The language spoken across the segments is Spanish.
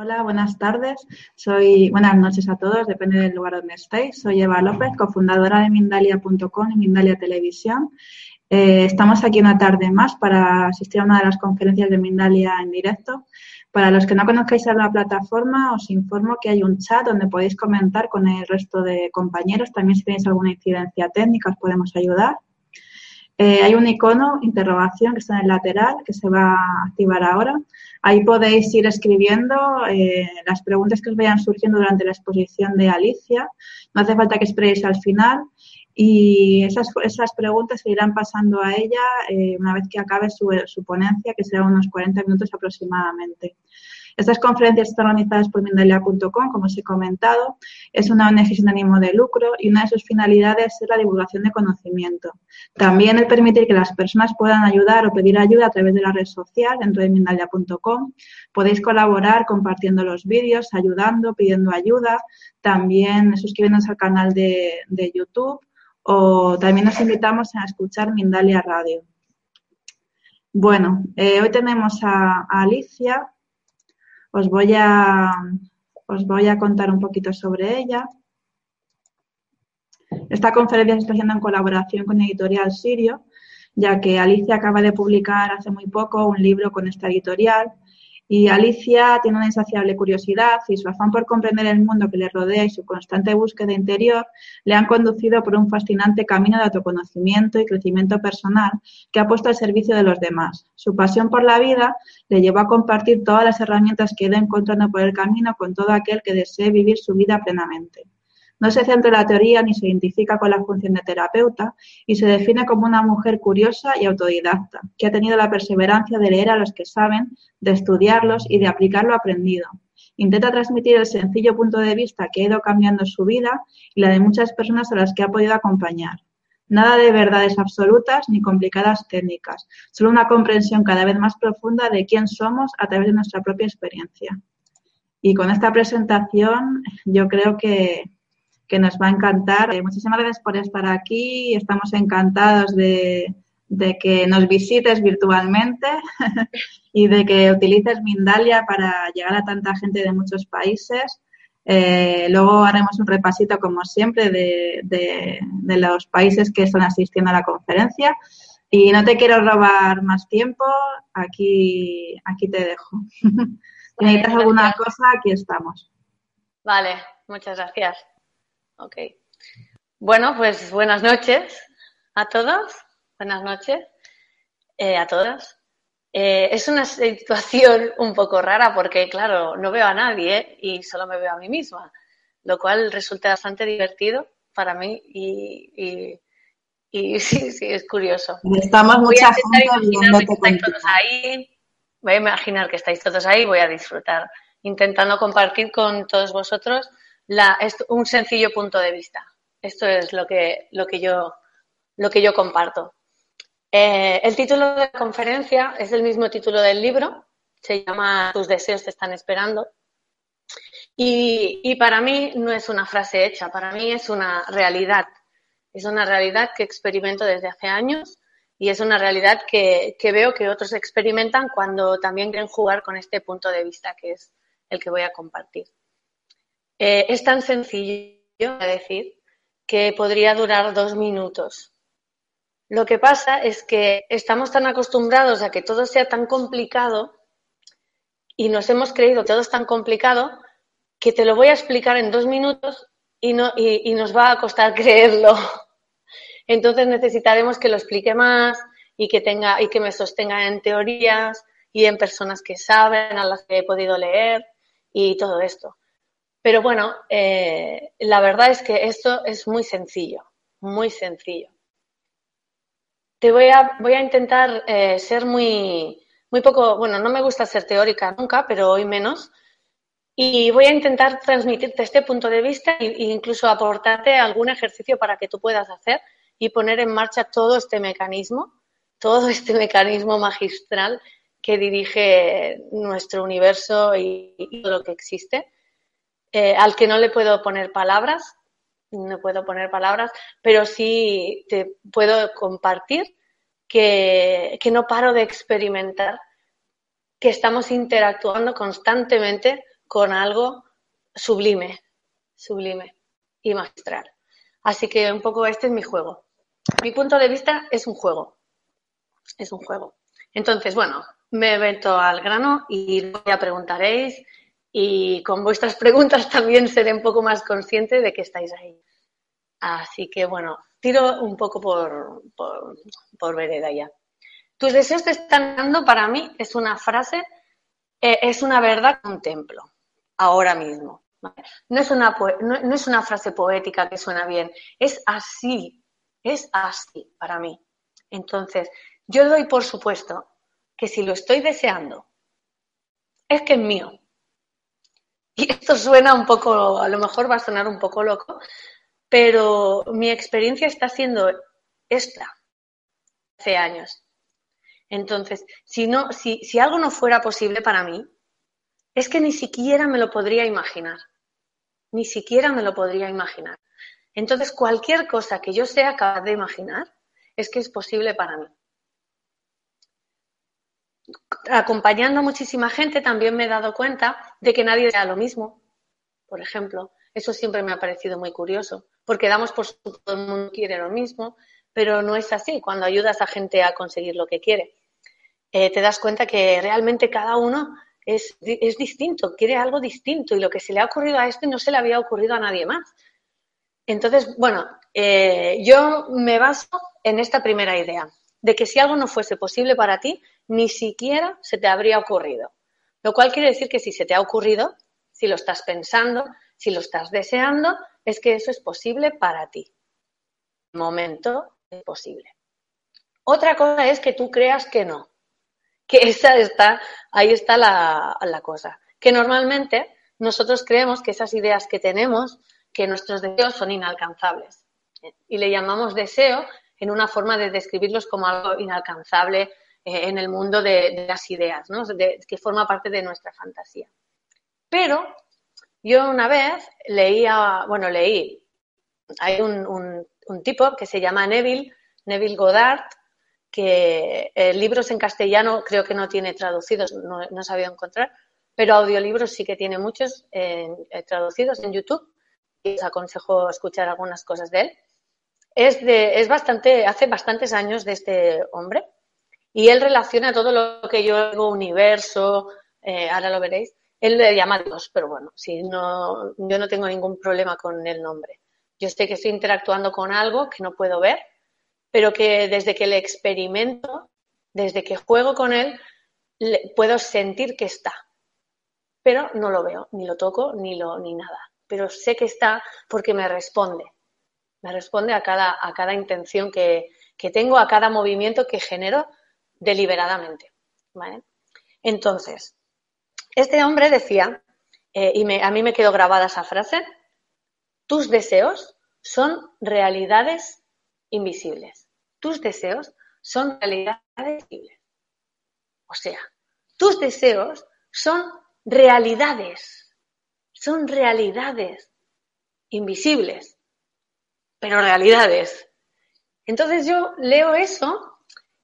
Hola, buenas tardes. Soy, buenas noches a todos, depende del lugar donde estéis. Soy Eva López, cofundadora de Mindalia.com y Mindalia Televisión. Eh, estamos aquí una tarde más para asistir a una de las conferencias de Mindalia en directo. Para los que no conozcáis la plataforma, os informo que hay un chat donde podéis comentar con el resto de compañeros. También si tenéis alguna incidencia técnica os podemos ayudar. Eh, hay un icono, interrogación, que está en el lateral, que se va a activar ahora. Ahí podéis ir escribiendo eh, las preguntas que os vayan surgiendo durante la exposición de Alicia. No hace falta que esperéis al final. Y esas, esas preguntas se irán pasando a ella eh, una vez que acabe su, su ponencia, que será unos 40 minutos aproximadamente. Estas conferencias están organizadas por Mindalia.com, como os he comentado. Es una ONG sin ánimo de lucro y una de sus finalidades es la divulgación de conocimiento. También el permitir que las personas puedan ayudar o pedir ayuda a través de la red social dentro de Mindalia.com. Podéis colaborar compartiendo los vídeos, ayudando, pidiendo ayuda. También suscribiéndonos al canal de, YouTube o también nos invitamos a escuchar Mindalia Radio. Bueno, eh, hoy tenemos a Alicia, os voy a, os voy a contar un poquito sobre ella. Esta conferencia se está haciendo en colaboración con Editorial Sirio, ya que Alicia acaba de publicar hace muy poco un libro con esta editorial y Alicia tiene una insaciable curiosidad y su afán por comprender el mundo que le rodea y su constante búsqueda interior le han conducido por un fascinante camino de autoconocimiento y crecimiento personal que ha puesto al servicio de los demás. Su pasión por la vida le llevó a compartir todas las herramientas que ha ido encontrando por el camino con todo aquel que desee vivir su vida plenamente. No se centra en la teoría ni se identifica con la función de terapeuta y se define como una mujer curiosa y autodidacta, que ha tenido la perseverancia de leer a los que saben, de estudiarlos y de aplicar lo aprendido. Intenta transmitir el sencillo punto de vista que ha ido cambiando su vida y la de muchas personas a las que ha podido acompañar. Nada de verdades absolutas ni complicadas técnicas, solo una comprensión cada vez más profunda de quién somos a través de nuestra propia experiencia. Y con esta presentación yo creo que, que nos va a encantar. Eh, muchísimas gracias por estar aquí. Estamos encantados de, que nos visites virtualmente y de que utilices Mindalia para llegar a tanta gente de muchos países. Eh, luego haremos un repasito, como siempre, de, de, los países que están asistiendo a la conferencia. Y no te quiero robar más tiempo, aquí, aquí te dejo. si necesitas alguna cosa, aquí estamos. Vale, muchas gracias. Ok. Bueno, pues buenas noches a todos. Buenas noches eh, a todas. Eh, es una situación un poco rara porque, claro, no veo a nadie y solo me veo a mí misma, lo cual resulta bastante divertido para mí y, y, sí, sí, es curioso. Estamos voy a imaginar que estáis todos ahí. Voy a imaginar que estáis todos ahí voy a disfrutar intentando compartir con todos vosotros un sencillo punto de vista. Esto es lo que, lo que, yo, lo que yo comparto. Eh, el título de la conferencia es el mismo título del libro, se llama Tus deseos te están esperando. Y, y, para mí no es una frase hecha, para mí es una realidad. Es una realidad que experimento desde hace años y es una realidad que, que veo que otros experimentan cuando también quieren jugar con este punto de vista que es el que voy a compartir. Eh, es tan sencillo de decir que podría durar dos minutos. Lo que pasa es que estamos tan acostumbrados a que todo sea tan complicado y nos hemos creído que todo es tan complicado que te lo voy a explicar en dos minutos y, no, y, nos va a costar creerlo. Entonces necesitaremos que lo explique más y que tenga y que me sostenga en teorías y en personas que saben, a las que he podido leer y todo esto. Pero bueno, eh, la verdad es que esto es muy sencillo, muy sencillo. Te voy a, voy a intentar eh, ser muy, muy poco, bueno, no me gusta ser teórica nunca, pero hoy menos. Y voy a intentar transmitirte este punto de vista e incluso aportarte algún ejercicio para que tú puedas hacer y poner en marcha todo este mecanismo, todo este mecanismo magistral que dirige nuestro universo y, todo lo que existe, eh, al que no le puedo poner palabras, no puedo poner palabras, pero sí te puedo compartir que, que no paro de experimentar, que estamos interactuando constantemente con algo sublime, sublime y magistral. Así que un poco este es mi juego. Mi punto de vista es un juego. Es un juego. Entonces, bueno, me meto al grano y ya preguntaréis y con vuestras preguntas también seré un poco más consciente de que estáis ahí. Así que bueno, tiro un poco por, por, por vereda ya. Tus deseos te están dando, para mí, es una frase, eh, es una verdad un templo, ahora mismo. No es, una, no es una frase poética que suena bien, es así, es así para mí. Entonces, yo doy por supuesto que si lo estoy deseando, es que es mío. Y esto suena un poco, a lo mejor va a sonar un poco loco, pero mi experiencia está siendo esta hace años. Entonces, si, no, si, si algo no fuera posible para mí, es que ni siquiera me lo podría imaginar. Ni siquiera me lo podría imaginar. Entonces, cualquier cosa que yo sea capaz de imaginar es que es posible para mí. Acompañando a muchísima gente también me he dado cuenta de que nadie sea lo mismo. Por ejemplo, eso siempre me ha parecido muy curioso, porque damos por supuesto que todo el mundo quiere lo mismo, pero no es así cuando ayudas a gente a conseguir lo que quiere. Eh, te das cuenta que realmente cada uno es, es, distinto, quiere algo distinto y lo que se le ha ocurrido a este no se le había ocurrido a nadie más. Entonces, bueno, eh, yo me baso en esta primera idea, de que si algo no fuese posible para ti, ni siquiera se te habría ocurrido. Lo cual quiere decir que si se te ha ocurrido, si lo estás pensando, si lo estás deseando, es que eso es posible para ti. Momento es posible. Otra cosa es que tú creas que no que esa está, ahí está la cosa. Que normalmente nosotros creemos que esas ideas que tenemos, que nuestros deseos son inalcanzables. Y le llamamos deseo en una forma de describirlos como algo inalcanzable eh, en el mundo de, las ideas, ¿no? que forma parte de nuestra fantasía. Pero yo una vez leía, bueno, leí, hay un, un, un tipo que se llama Neville, Neville Goddard, que eh, libros en castellano creo que no tiene traducidos, no, no sabía encontrar, pero audiolibros sí que tiene muchos eh, traducidos en YouTube y os aconsejo escuchar algunas cosas de él. Es, de, es bastante, hace bastantes años de este hombre y él relaciona todo lo que yo digo universo, eh, ahora lo veréis, él le llama Dios, pero bueno, si no, yo no tengo ningún problema con el nombre. Yo sé que estoy interactuando con algo que no puedo ver, pero que desde que le experimento, desde que juego con él, puedo sentir que está. Pero no lo veo, ni lo toco, ni, lo, ni nada. Pero sé que está porque me responde. Me responde a cada, a cada intención que, que tengo, a cada movimiento que genero deliberadamente. ¿vale? Entonces, este hombre decía, eh, y a mí me quedó grabada esa frase, tus deseos son realidades invisibles. Tus deseos son realidades invisibles. O sea, tus deseos son realidades, son realidades invisibles, pero realidades. Entonces yo leo eso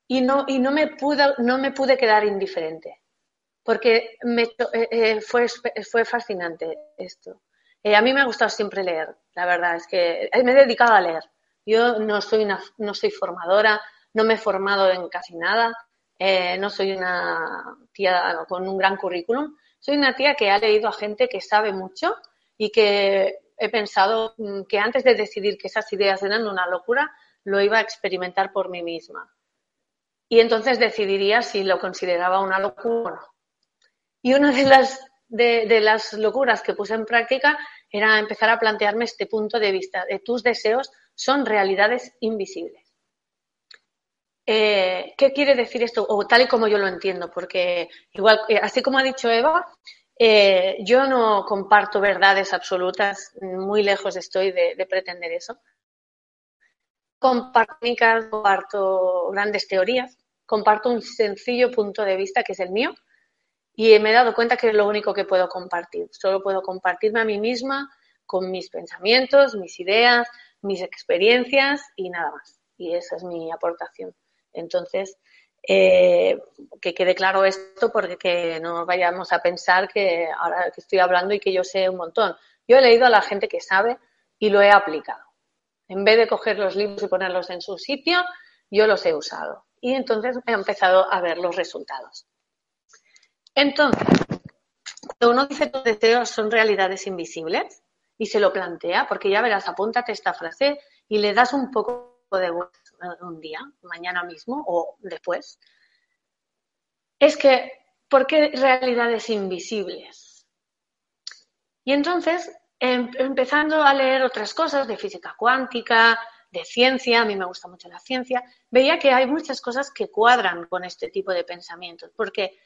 y no, y no, me, pude, no me pude quedar indiferente, porque me, eh, eh, fue, fue fascinante esto. Eh, a mí me ha gustado siempre leer, la verdad, es que me he dedicado a leer. Yo no soy, una, no soy formadora, no me he formado en casi nada, eh, no soy una tía con un gran currículum, soy una tía que ha leído a gente que sabe mucho y que he pensado mm, que antes de decidir que esas ideas eran una locura, lo iba a experimentar por mí misma. Y entonces decidiría si lo consideraba una locura o no. Y una de las, locuras que puse en práctica era empezar a plantearme este punto de vista de tus deseos son realidades invisibles. Eh, ¿Qué quiere decir esto? O tal y como yo lo entiendo, porque igual, eh, así como ha dicho Eva, eh, yo no comparto verdades absolutas, muy lejos estoy de pretender eso. Comparto comparto grandes teorías, comparto un sencillo punto de vista que es el mío y me he dado cuenta que es lo único que puedo compartir. Solo puedo compartirme a mí misma con mis pensamientos, mis ideas, mis experiencias y nada más. Y esa es mi aportación. Entonces, eh, que quede claro esto porque que no vayamos a pensar que ahora que estoy hablando y que yo sé un montón. Yo he leído a la gente que sabe y lo he aplicado. En vez de coger los libros y ponerlos en su sitio, yo los he usado. Y entonces he empezado a ver los resultados. Entonces, cuando uno dice tus deseos son realidades invisibles y se lo plantea, porque ya verás, apúntate esta frase y le das un poco de un día, mañana mismo o después, es que, ¿por qué realidades invisibles? Y entonces, em, empezando a leer otras cosas de física cuántica, de ciencia, a mí me gusta mucho la ciencia, veía que hay muchas cosas que cuadran con este tipo de pensamientos, porque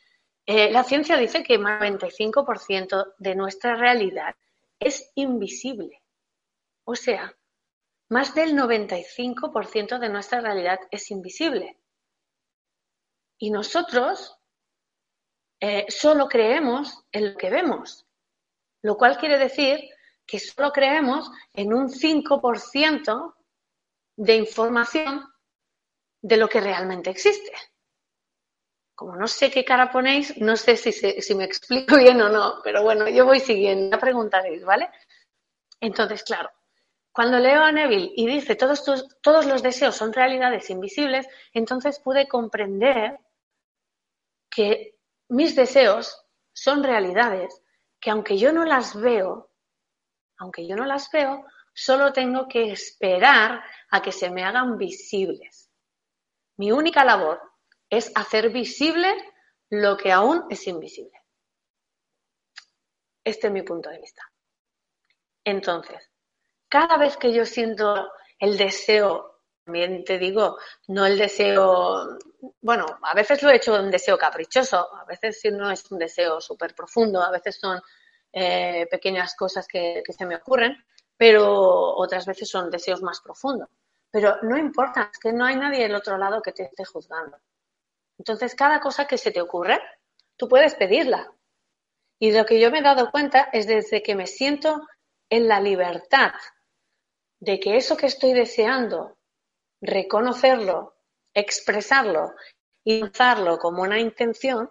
eh, la ciencia dice que más del 95% de nuestra realidad es invisible. O sea, más del 95% de nuestra realidad es invisible. Y nosotros eh, solo creemos en lo que vemos, lo cual quiere decir que solo creemos en un 5% de información de lo que realmente existe como no sé qué cara ponéis, no sé si, si me explico bien o no, pero bueno, yo voy siguiendo, ya preguntaréis, ¿vale? Entonces, claro, cuando leo a Neville y dice todos, todos los deseos son realidades invisibles, entonces pude comprender que mis deseos son realidades que aunque yo no las veo, aunque yo no las veo, solo tengo que esperar a que se me hagan visibles. Mi única labor es hacer visible lo que aún es invisible. Este es mi punto de vista. Entonces, cada vez que yo siento el deseo, también te digo, no el deseo, bueno, a veces lo he hecho un deseo caprichoso, a veces no es un deseo súper profundo, a veces son eh, pequeñas cosas que, que se me ocurren, pero otras veces son deseos más profundos. Pero no importa, es que no hay nadie del otro lado que te esté juzgando. Entonces, cada cosa que se te ocurre, tú puedes pedirla. Y lo que yo me he dado cuenta es desde que me siento en la libertad de que eso que estoy deseando, reconocerlo, expresarlo y lanzarlo como una intención,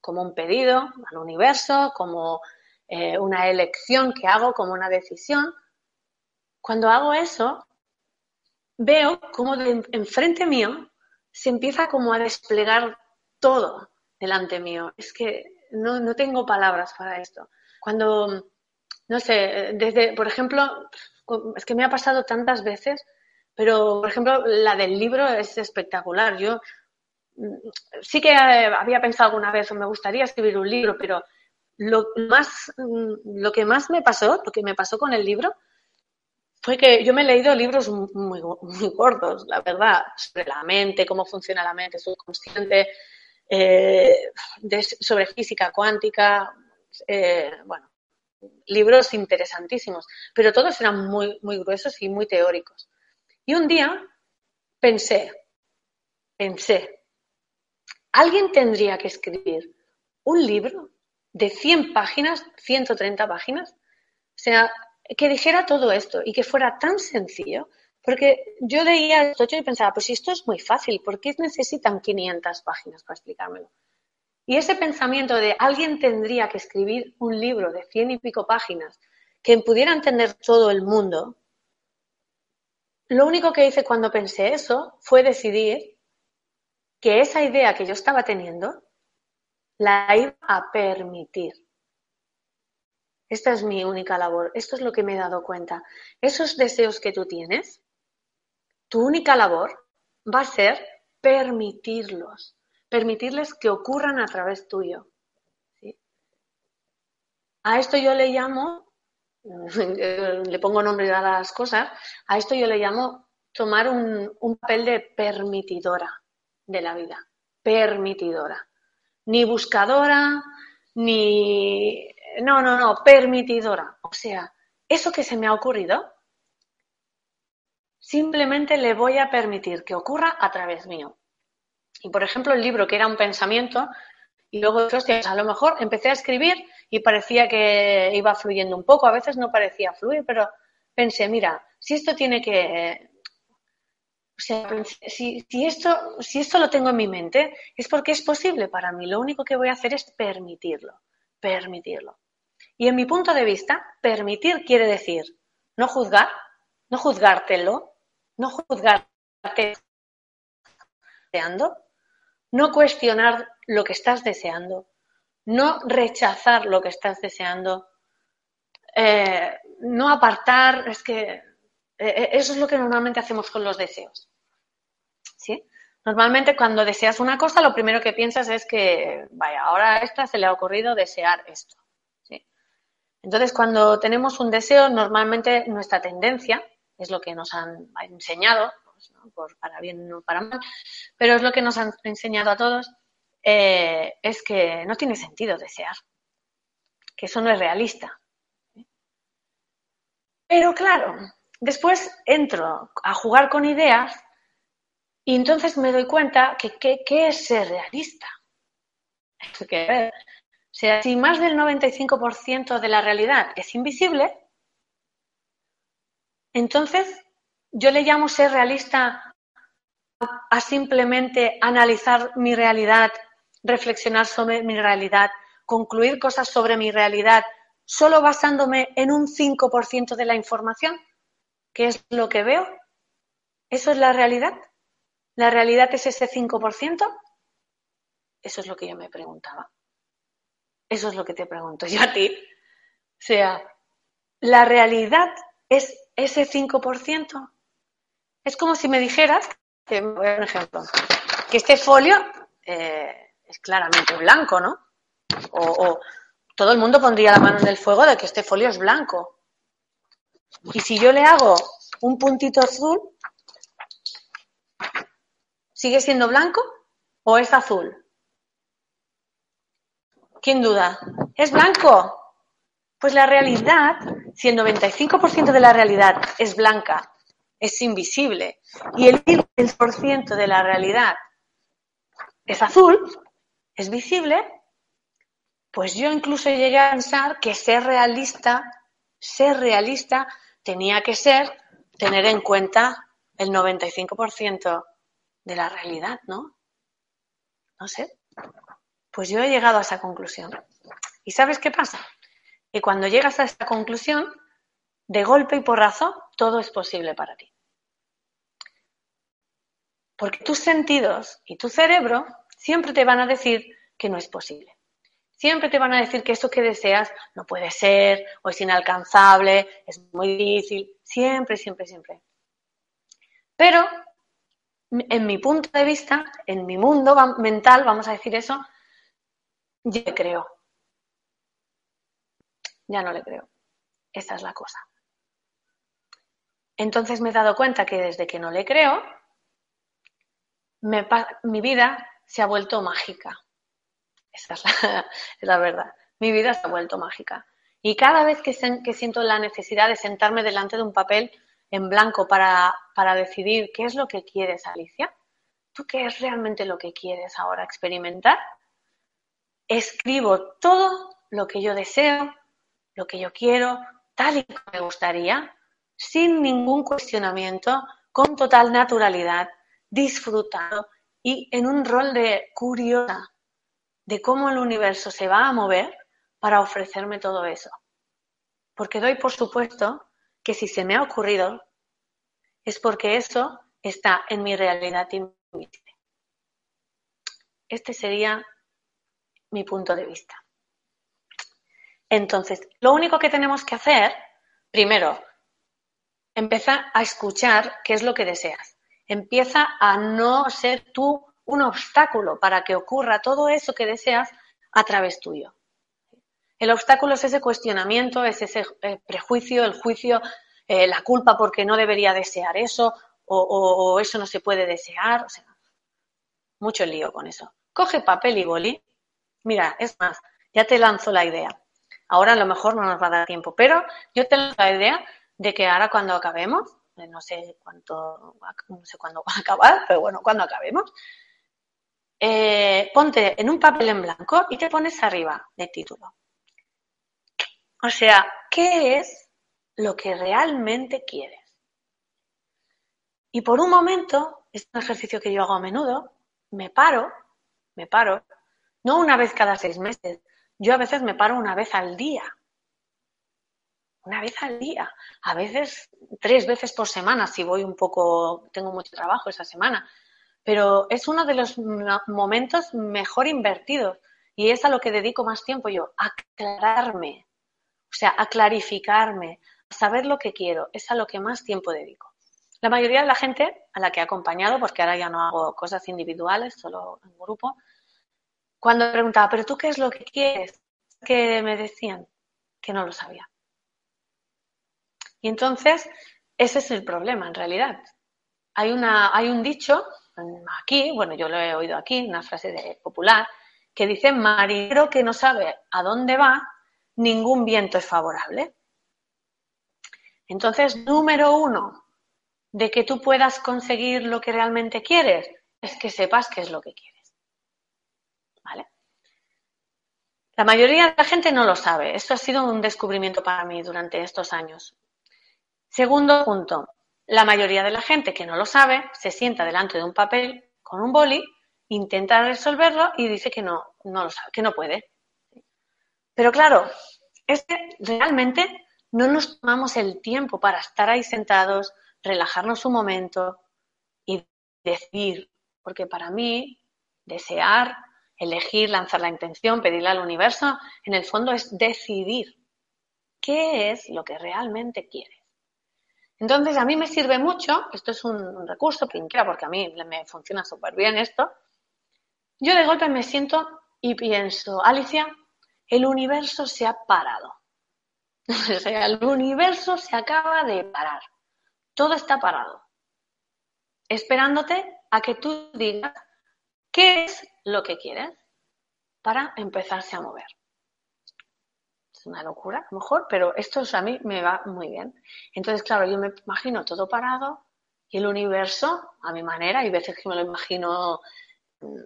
como un pedido al universo, como eh, una elección que hago, como una decisión, cuando hago eso, veo como enfrente mío se empieza como a desplegar todo delante mío. Es que no, tengo palabras para esto. Cuando, no sé, desde, por ejemplo, es que me ha pasado tantas veces, pero, por ejemplo, la del libro es espectacular. Yo mm, sí que había pensado alguna vez, o me gustaría escribir un libro, pero lo más, mm, lo que más me pasó, lo que me pasó con el libro, fue que yo me he leído libros muy, muy gordos, la verdad, sobre la mente, cómo funciona la mente subconsciente, eh, sobre física cuántica, eh, bueno, libros interesantísimos, pero todos eran muy, muy gruesos y muy teóricos. Y un día pensé, pensé, alguien tendría que escribir un libro de 100 páginas, 130 páginas, o sea, que dijera todo esto y que fuera tan sencillo, porque yo leía esto y pensaba, pues esto es muy fácil, ¿por qué necesitan 500 páginas para explicármelo? Y ese pensamiento de alguien tendría que escribir un libro de cien y pico páginas que pudiera entender todo el mundo, lo único que hice cuando pensé eso fue decidir que esa idea que yo estaba teniendo la iba a permitir. Esta es mi única labor. Esto es lo que me he dado cuenta. Esos deseos que tú tienes, tu única labor va a ser permitirlos, permitirles que ocurran a través tuyo. A esto yo le llamo, le pongo nombre a las cosas, a esto yo le llamo tomar un, un papel de permitidora de la vida. Permitidora. Ni buscadora, ni no, no, no, permitidora. O sea, eso que se me ha ocurrido, simplemente le voy a permitir que ocurra a través mío. Y por ejemplo, el libro que era un pensamiento, y luego, hostias, a lo mejor empecé a escribir y parecía que iba fluyendo un poco, a veces no parecía fluir, pero pensé, mira, si esto tiene que, sea, si, esto lo tengo en mi mente, es porque es posible para mí. Lo único que voy a hacer es permitirlo, permitirlo. Y en mi punto de vista, permitir quiere decir no juzgar, no juzgártelo, no juzgarte deseando, no cuestionar lo que estás deseando, no rechazar lo que estás deseando, eh, no apartar, es que eh, eh, eso es lo que normalmente hacemos con los deseos. ¿Sí? Normalmente cuando deseas una cosa, lo primero que piensas es que, vaya, ahora a esta se le ha ocurrido desear esto. ¿sí? Entonces, cuando tenemos un deseo, normalmente nuestra tendencia, es lo que nos han enseñado, pues, para bien o para mal, pero es lo que nos han enseñado a todos, eh, es que no tiene sentido desear, que eso no es realista. Pero claro, después entro a jugar con ideas y entonces me doy cuenta que qué es ser realista. Que, o sea, si más del 95% de la realidad es invisible, entonces yo le llamo ser realista a simplemente analizar mi realidad reflexionar sobre mi realidad, concluir cosas sobre mi realidad, solo basándome en un 5% de la información, que es lo que veo. ¿Eso es la realidad? ¿La realidad es ese 5%? Eso es lo que yo me preguntaba. Eso es lo que te pregunto yo a ti. O sea, ¿la realidad es ese 5%? Es como si me dijeras, que, voy a un ejemplo, que este folio eh, es claramente blanco, ¿no? O, todo el mundo pondría la mano en el fuego de que este folio es blanco. Y si yo le hago un puntito azul, ¿sigue siendo blanco o es azul? ¿Quién duda? ¿Es blanco? Pues la realidad, si el 95% de la realidad es blanca, es invisible, y el 10% de la realidad es azul, es visible, pues yo incluso llegué a pensar que ser realista, ser realista tenía que ser tener en cuenta el 95% de la realidad, ¿no? No sé. Pues yo he llegado a esa conclusión. ¿Y sabes qué pasa? Que cuando llegas a esa conclusión, de golpe y porrazo, todo es posible para ti. Porque tus sentidos y tu cerebro siempre te van a decir que no es posible. Siempre te van a decir que eso que deseas no puede ser, o es inalcanzable, es muy difícil. Siempre, siempre, siempre. Pero, en mi punto de vista, en mi mundo mental, vamos a decir eso, yo le creo. Ya no le creo. Esa es la cosa. Entonces me he dado cuenta que desde que no le creo, mi vida se ha vuelto mágica. Esa es la, verdad. Mi vida se ha vuelto mágica. Y cada vez que, siento la necesidad de sentarme delante de un papel en blanco para, para decidir qué es lo que quieres, Alicia, ¿tú qué es realmente lo que quieres ahora experimentar? Escribo todo lo que yo deseo, lo que yo quiero, tal y como me gustaría, sin ningún cuestionamiento, con total naturalidad, disfrutando y en un rol de curiosa de cómo el universo se va a mover para ofrecerme todo eso. Porque doy por supuesto que si se me ha ocurrido es porque eso está en mi realidad invisible. Este sería mi punto de vista. Entonces, lo único que tenemos que hacer, primero, empezar a escuchar qué es lo que deseas empieza a no ser tú un obstáculo para que ocurra todo eso que deseas a través tuyo. El obstáculo es ese cuestionamiento, es ese eh, prejuicio, el juicio, eh, la culpa porque no debería desear eso o, eso no se puede desear. O sea, mucho lío con eso. Coge papel y boli. Mira, es más, ya te lanzo la idea. Ahora a lo mejor no nos va a dar tiempo, pero yo te lanzo la idea de que ahora cuando acabemos, no sé cuánto, no sé cuándo va a acabar, pero bueno, cuando acabemos, eh, ponte en un papel en blanco y te pones arriba de título. O sea, ¿qué es lo que realmente quieres? Y por un momento, es un ejercicio que yo hago a menudo, me paro, me paro, no una vez cada seis meses, yo a veces me paro una vez al día. Una vez al día, a veces tres veces por semana si voy un poco, tengo mucho trabajo esa semana, pero es uno de los momentos mejor invertidos y es a lo que dedico más tiempo yo, aclararme, o sea, a clarificarme, a saber lo que quiero, es a lo que más tiempo dedico. La mayoría de la gente a la que he acompañado, porque ahora ya no hago cosas individuales, solo en grupo, cuando preguntaba, ¿pero tú qué es lo que quieres? Que me decían que no lo sabía. Y entonces, ese es el problema en realidad. Hay, una, hay un dicho aquí, bueno, yo lo he oído aquí, una frase de, popular, que dice, marinero que no sabe a dónde va, ningún viento es favorable. Entonces, número uno, de que tú puedas conseguir lo que realmente quieres, es que sepas qué es lo que quieres. ¿Vale? La mayoría de la gente no lo sabe. Esto ha sido un descubrimiento para mí durante estos años. Segundo punto, la mayoría de la gente que no lo sabe se sienta delante de un papel con un boli, intenta resolverlo y dice que no, no lo sabe, que no puede. Pero claro, es que realmente no nos tomamos el tiempo para estar ahí sentados, relajarnos un momento y decir, porque para mí desear, elegir, lanzar la intención, pedirle al universo, en el fondo es decidir qué es lo que realmente quieres. Entonces, a mí me sirve mucho, esto es un, recurso, quien quiera, porque a mí me funciona súper bien esto. Yo de golpe me siento y pienso, Alicia, el universo se ha parado. o sea, el universo se acaba de parar. Todo está parado. Esperándote a que tú digas qué es lo que quieres para empezarse a mover. Es una locura, a lo mejor, pero esto a mí me va muy bien. Entonces, claro, yo me imagino todo parado y el universo, a mi manera, hay veces que me lo imagino mm,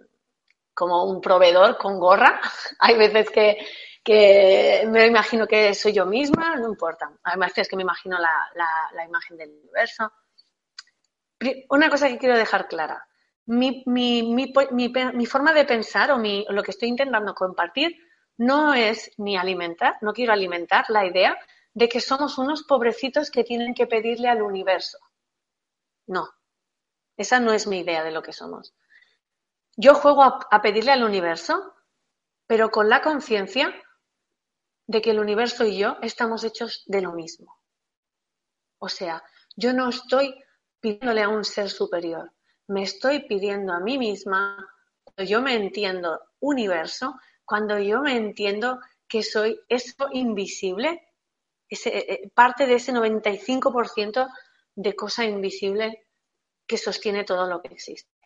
como un proveedor con gorra, hay veces que, me imagino que soy yo misma, no importa. Hay veces que me imagino la, imagen del universo. Una cosa que quiero dejar clara. Mi, forma de pensar o lo que estoy intentando compartir no es ni alimentar, no quiero alimentar la idea de que somos unos pobrecitos que tienen que pedirle al universo. No, esa no es mi idea de lo que somos. Yo juego a, pedirle al universo, pero con la conciencia de que el universo y yo estamos hechos de lo mismo. O sea, yo no estoy pidiéndole a un ser superior, me estoy pidiendo a mí misma, cuando yo me entiendo universo, cuando yo me entiendo que soy eso invisible, eh, eh, parte de ese 95% de cosa invisible que sostiene todo lo que existe.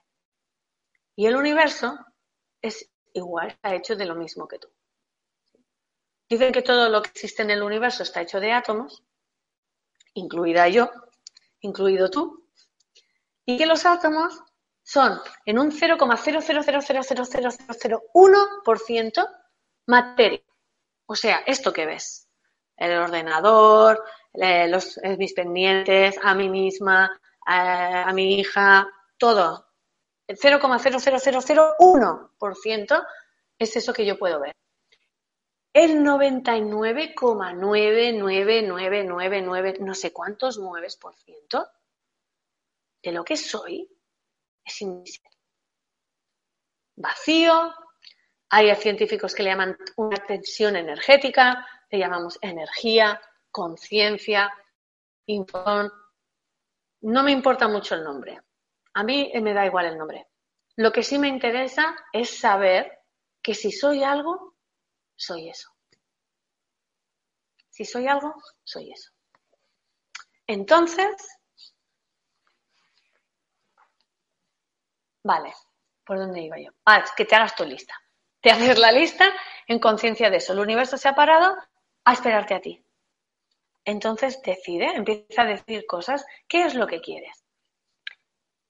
Y el universo es igual, está hecho de lo mismo que tú. Dicen que todo lo que existe en el universo está hecho de átomos, incluida yo, incluido tú, y que los átomos son en un 0,0000001% materia. O sea, esto que ves, el ordenador, los, mis pendientes, a mí misma, a, a mi hija, todo, el 0,00001% es eso que yo puedo ver. El 99,99999, no sé cuántos nueves por ciento de lo que soy es invisible. Vacío, hay científicos que le llaman una tensión energética, le llamamos energía, conciencia, información. No me importa mucho el nombre. A mí me da igual el nombre. Lo que sí me interesa es saber que si soy algo, soy eso. Si soy algo, soy eso. Entonces, Vale, ¿por dónde iba yo? Ah, es que te hagas tu lista. Te haces la lista en conciencia de eso. El universo se ha parado a esperarte a ti. Entonces decide, empieza a decir cosas. ¿Qué es lo que quieres?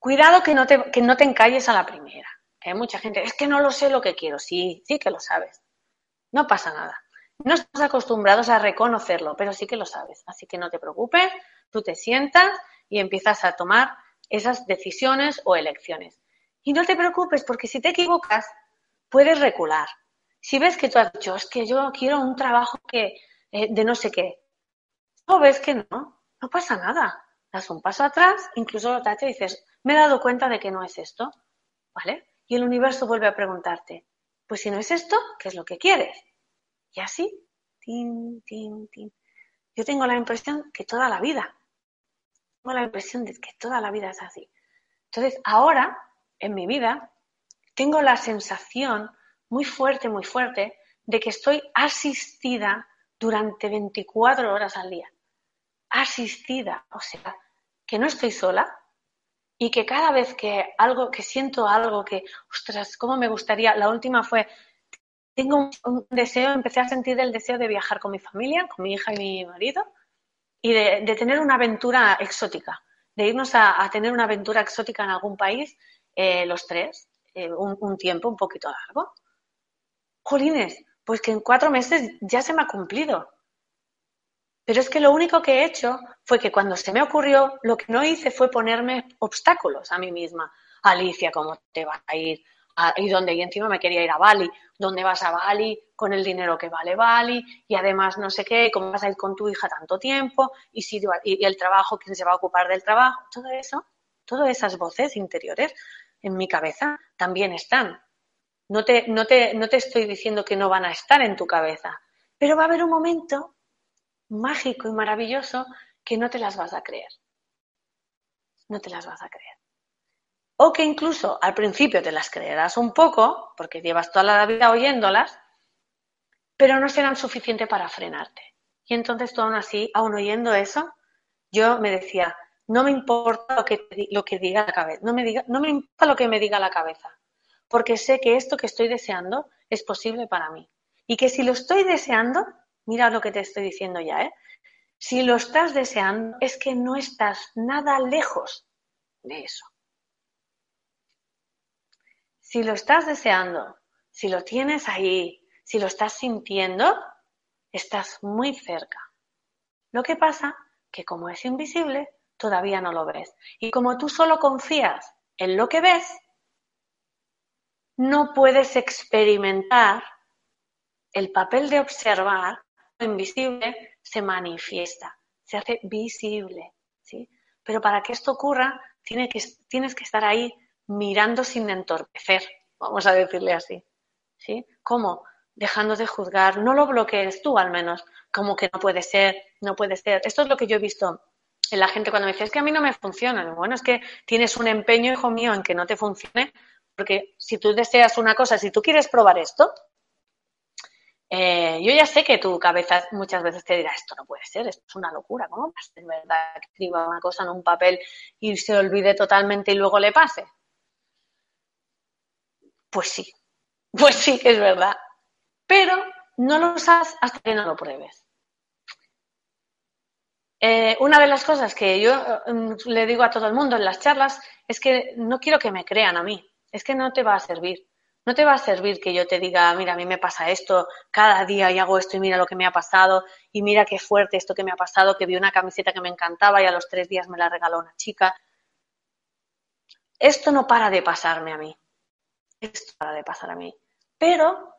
Cuidado que no te, que no te encalles a la primera. Hay mucha gente, es que no lo sé lo que quiero. Sí, sí que lo sabes. No pasa nada. No estás acostumbrados a reconocerlo, pero sí que lo sabes. Así que no te preocupes, tú te sientas y empiezas a tomar esas decisiones o elecciones. Y no te preocupes, porque si te equivocas, puedes recular. Si ves que tú has dicho, es que yo quiero un trabajo que, eh, de no sé qué, o ves que no, no pasa nada. Das un paso atrás, incluso te dices, me he dado cuenta de que no es esto, ¿vale? Y el universo vuelve a preguntarte, pues si no es esto, ¿qué es lo que quieres? Y así, tin, tin, tin. Yo tengo la impresión que toda la vida, tengo la impresión de que toda la vida es así. Entonces, ahora, en mi vida, tengo la sensación muy fuerte, muy fuerte, de que estoy asistida durante 24 horas al día. Asistida, o sea, que no estoy sola y que cada vez que algo, que siento algo que, ostras, cómo me gustaría, la última fue, tengo un, deseo, empecé a sentir el deseo de viajar con mi familia, con mi hija y mi marido, y de, tener una aventura exótica, de irnos a, tener una aventura exótica en algún país, eh, los tres, eh, un, un tiempo un poquito largo. Jolines, pues que en cuatro meses ya se me ha cumplido. Pero es que lo único que he hecho fue que cuando se me ocurrió, lo que no hice fue ponerme obstáculos a mí misma. Alicia, ¿cómo te vas a ir? Ah, ¿Y dónde? Y encima me quería ir a Bali. ¿Dónde vas a Bali? Con el dinero que vale Bali. Y además no sé qué, ¿cómo vas a ir con tu hija tanto tiempo? Y, si, y el trabajo, ¿quién se va a ocupar del trabajo? Todo eso, todas esas voces interiores en mi cabeza también están. No te, no, te, no te estoy diciendo que no van a estar en tu cabeza, pero va a haber un momento mágico y maravilloso que no te las vas a creer. No te las vas a creer. O que incluso al principio te las creerás un poco, porque llevas toda la vida oyéndolas, pero no serán suficientes para frenarte. Y entonces tú aún así, aún oyendo eso, yo me decía, no me importa lo que, lo que diga la cabeza, no me, diga, no me importa lo que me diga la cabeza porque sé que esto que estoy deseando es posible para mí. Y que si lo estoy deseando, mira lo que te estoy diciendo ya, ¿eh? Si lo estás deseando, es que no estás nada lejos de eso. Si lo estás deseando, si lo tienes ahí, si lo estás sintiendo, estás muy cerca. Lo que pasa que como es invisible, todavía no lo ves. Y como tú solo confías en lo que ves, no puedes experimentar el papel de observar, invisible se manifiesta, se hace visible, ¿sí? Pero para que esto ocurra, que, tienes que estar ahí mirando sin entorpecer, vamos a decirle así, ¿sí? ¿Cómo? Dejando de juzgar, no lo bloquees tú al menos, como que no puede ser, no puede ser. Esto es lo que yo he visto en la gente cuando me dice, es que a mí no me funciona. Bueno, es que tienes un empeño, hijo mío, en que no te funcione, porque si tú deseas una cosa, si tú quieres probar esto, eh, yo ya sé que tu cabeza muchas veces te dirá, esto no puede ser, esto es una locura, ¿cómo ser verdad que escriba una cosa en un papel y se olvide totalmente y luego le pase? Pues sí, pues sí que es verdad, pero no lo sabes hasta que no lo pruebes. Eh, una de las cosas que yo mm, le digo a todo el mundo en las charlas es que no quiero que me crean a mí es que no te va a servir. No te va a servir que yo te diga, mira, a mí me pasa esto cada día y hago esto y mira lo que me ha pasado y mira qué fuerte esto que me ha pasado, que vi una camiseta que me encantaba y a los tres días me la regaló una chica. Esto no para de pasarme a mí. Esto para de pasar a mí. Pero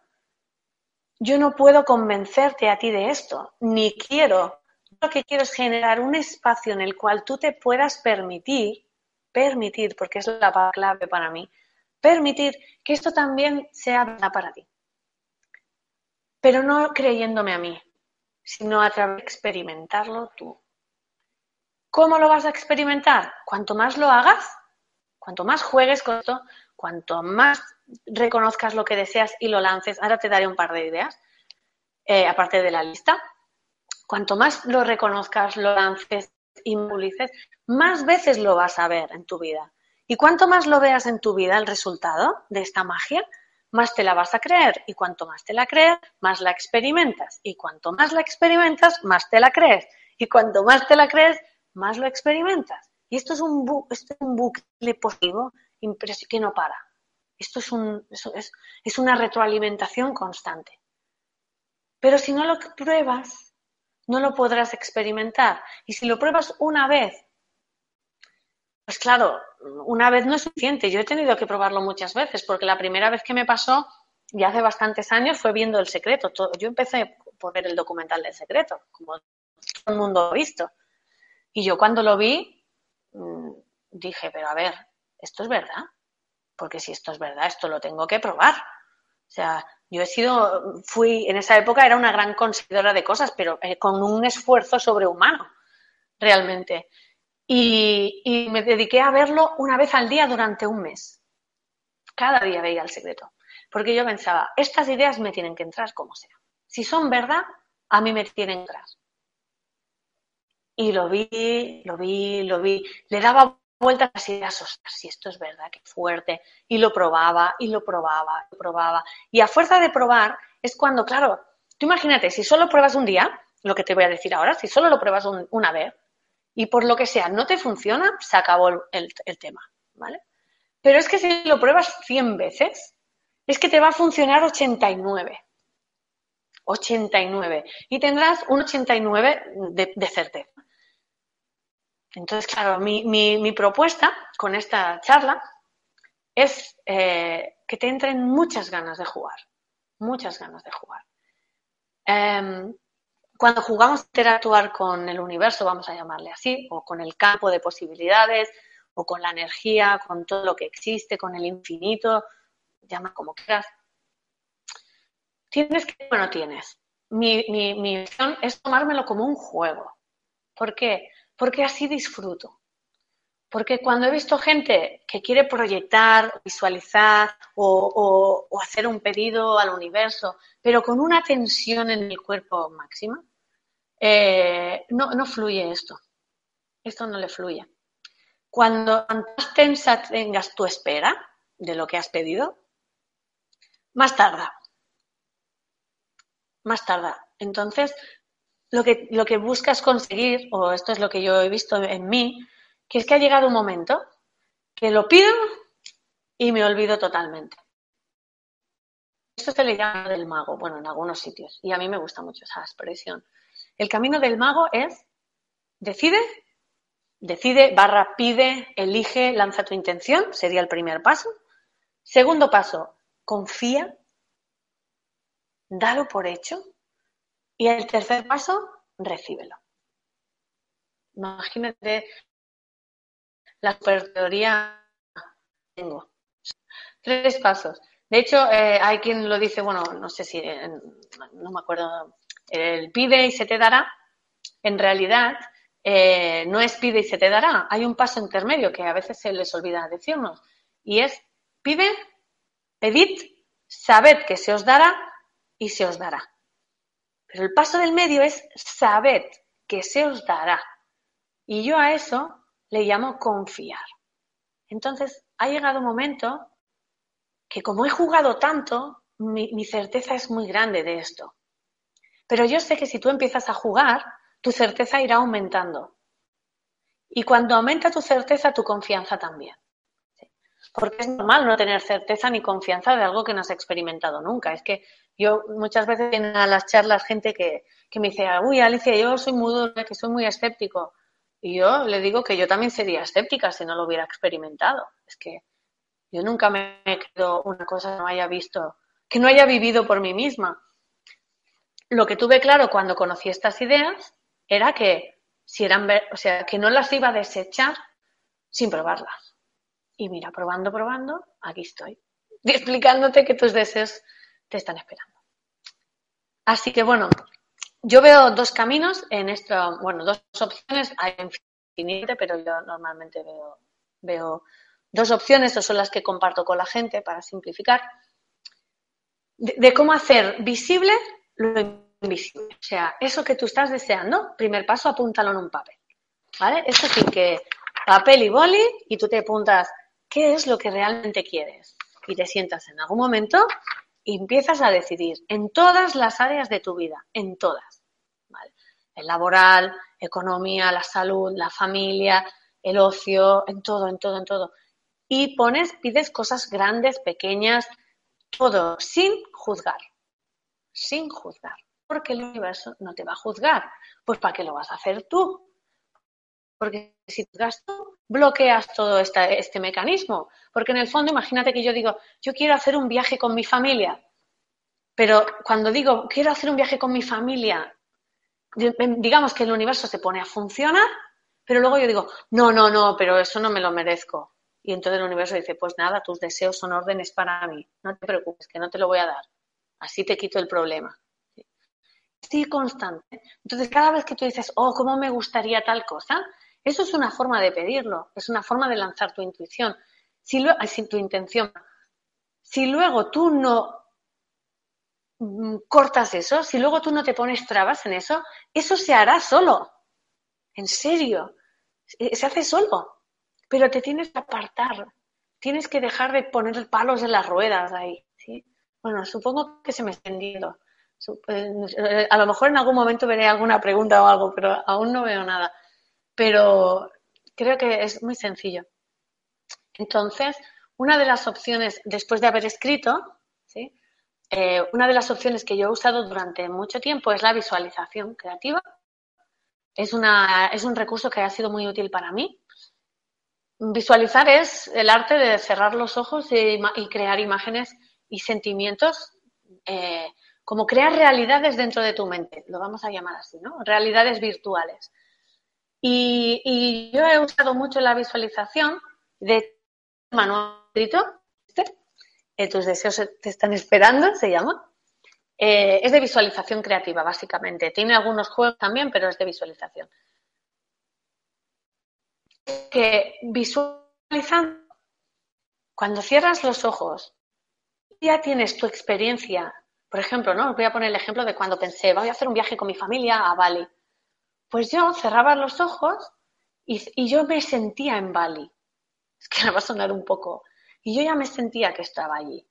yo no puedo convencerte a ti de esto, ni quiero. Lo que quiero es generar un espacio en el cual tú te puedas permitir, permitir, porque es la clave para mí, permitir que esto también sea para ti. Pero no creyéndome a mí, sino a través de experimentarlo tú. ¿Cómo lo vas a experimentar? Cuanto más lo hagas, cuanto más juegues con esto, cuanto más reconozcas lo que deseas y lo lances, ahora te daré un par de ideas, eh, aparte de la lista, cuanto más lo reconozcas, lo lances y movilices, más veces lo vas a ver en tu vida. Y cuanto más lo veas en tu vida el resultado de esta magia, más te la vas a creer. Y cuanto más te la crees, más la experimentas. Y cuanto más la experimentas, más te la crees. Y cuanto más te la crees, más lo experimentas. Y esto es un, bu esto es un bucle positivo que no para. Esto es, un, es, es una retroalimentación constante. Pero si no lo pruebas, no lo podrás experimentar. Y si lo pruebas una vez, pues claro, una vez no es suficiente. Yo he tenido que probarlo muchas veces, porque la primera vez que me pasó, ya hace bastantes años, fue viendo El Secreto. Yo empecé por ver el documental del Secreto, como todo el mundo ha visto. Y yo cuando lo vi, mm, dije, pero a ver, ¿esto es verdad? Porque si esto es verdad, esto lo tengo que probar. O sea, yo he sido, fui, en esa época era una gran consideradora de cosas, pero eh, con un esfuerzo sobrehumano, realmente. Y, me dediqué a verlo una vez al día durante un mes. Cada día veía el secreto. Porque yo pensaba, estas ideas me tienen que entrar como sea. Si son verdad, a mí me tienen que entrar. Y lo vi, lo vi, lo vi. Le daba vueltas a las ideas, si esto es verdad, qué fuerte. Y lo probaba, y lo probaba, lo probaba. Y a fuerza de probar es cuando, claro, tú imagínate, si solo pruebas un día, lo que te voy a decir ahora, si solo lo pruebas una vez, y por lo que sea no te funciona, se acabó el, tema, ¿vale? Pero es que si lo pruebas 100 veces, es que te va a funcionar 89. 89. Y tendrás un 89 de, de certeza. Entonces, claro, mi, propuesta con esta charla es eh, que te entren muchas ganas de jugar. Muchas ganas de jugar. Em, cuando jugamos a interactuar con el universo, vamos a llamarle así, o con el campo de posibilidades, o con la energía, con todo lo que existe, con el infinito, llama como quieras. Tienes que, bueno, tienes. Mi, mi, mi visión es tomármelo como un juego. ¿Por qué? Porque así disfruto. Porque cuando he visto gente que quiere proyectar, visualizar o, o, hacer un pedido al universo, pero con una tensión en el cuerpo máxima, eh, no, no fluye esto. Esto no le fluye. Cuando más tensa tengas tu espera de lo que has pedido, más tarda. Más tarda. Entonces, lo que, lo que buscas conseguir, o esto es lo que yo he visto en mí, que es que ha llegado un momento que lo pido y me olvido totalmente. Esto se le llama del mago, bueno, en algunos sitios, y a mí me gusta mucho esa expresión. El camino del mago es decide, decide, barra pide, elige, lanza tu intención, sería el primer paso. Segundo paso, confía, dalo por hecho. Y el tercer paso, recíbelo. Imagínate la super teoría tengo. Tres pasos. De hecho, eh, hay quien lo dice, bueno, no sé si, no me acuerdo el pide y se te dará, en realidad eh, no es pide y se te dará. Hay un paso intermedio que a veces se les olvida decirnos y es pide, pedid, sabed que se os dará y se os dará. Pero el paso del medio es sabed que se os dará. Y yo a eso le llamo confiar. Entonces, ha llegado un momento que como he jugado tanto, mi certeza es muy grande de esto. Pero yo sé que si tú empiezas a jugar, tu certeza irá aumentando. Y cuando aumenta tu certeza, tu confianza también. Porque es normal no tener certeza ni confianza de algo que no has experimentado nunca. Es que yo muchas veces a las charlas gente que, que me dice, uy, Alicia, yo soy muy que soy muy escéptico. Y yo le digo que yo también sería escéptica si no lo hubiera experimentado. Es que yo nunca me he creído una cosa que no haya visto, que no haya vivido por mí misma lo que tuve claro cuando conocí estas ideas era que si eran, o sea, que no las iba a desechar sin probarlas. Y mira, probando, probando, aquí estoy, explicándote que tus deseos te están esperando. Así que bueno, yo veo dos caminos en esto, bueno, dos opciones, hay infinito, pero yo normalmente veo, veo dos opciones, estas son las que comparto con la gente para simplificar, de cómo hacer visible lo O sea, eso que tú estás deseando, primer paso, apúntalo en un papel. ¿Vale? Es decir, que papel y boli y tú te apuntas qué es lo que realmente quieres. Y te sientas en algún momento y empiezas a decidir en todas las áreas de tu vida, en todas. El laboral, economía, la salud, la familia, el ocio, en todo, en todo, en todo. Y pones, pides cosas grandes, pequeñas, todo, sin juzgar, sin juzgar, porque el universo no te va a juzgar. Pues ¿para qué lo vas a hacer tú? Porque si juzgas tú, bloqueas todo este mecanismo. Porque en el fondo, imagínate que yo digo, yo quiero hacer un viaje con mi familia. Pero cuando digo, quiero hacer un viaje con mi familia, digamos que el universo se pone a funcionar, pero luego yo digo, no, no, no, pero eso no me lo merezco. Y entonces el universo dice, pues nada, tus deseos son órdenes para mí, no te preocupes, que no te lo voy a dar. Así te quito el problema. Sí, constante. Entonces, cada vez que tú dices, oh, ¿cómo me gustaría tal cosa? Eso es una forma de pedirlo, es una forma de lanzar tu intuición. Si lo, tu intención. Si luego tú no mm, cortas eso, si luego tú no te pones trabas en eso, eso se hará solo. En serio. Se hace solo pero te tienes que apartar, tienes que dejar de poner palos en las ruedas ahí. ¿sí? Bueno, supongo que se me está entendiendo. Eh, a lo mejor en algún momento veré alguna pregunta o algo, pero aún no veo nada. Pero creo que es muy sencillo. Entonces, una de las opciones, después de haber escrito, ¿sí? Eh, una de las opciones que yo he usado durante mucho tiempo es la visualización creativa. Es, una, es un recurso que ha sido muy útil para mí Visualizar es el arte de cerrar los ojos y, crear imágenes y sentimientos, eh, como crear realidades dentro de tu mente, lo vamos a llamar así, ¿no? Realidades virtuales. Y, yo he usado mucho la visualización de manual este, eh, tus deseos te están esperando, se llama. Eh, es de visualización creativa, básicamente. Tiene algunos juegos también, pero es de visualización que visualizando, cuando cierras los ojos, ya tienes tu experiencia. Por ejemplo, ¿no? Os voy a poner el ejemplo de cuando pensé, voy a hacer un viaje con mi familia a Bali. Pues yo cerraba los ojos y, yo me sentía en Bali. Es que me va a sonar un poco. Y yo ya me sentía que estaba allí.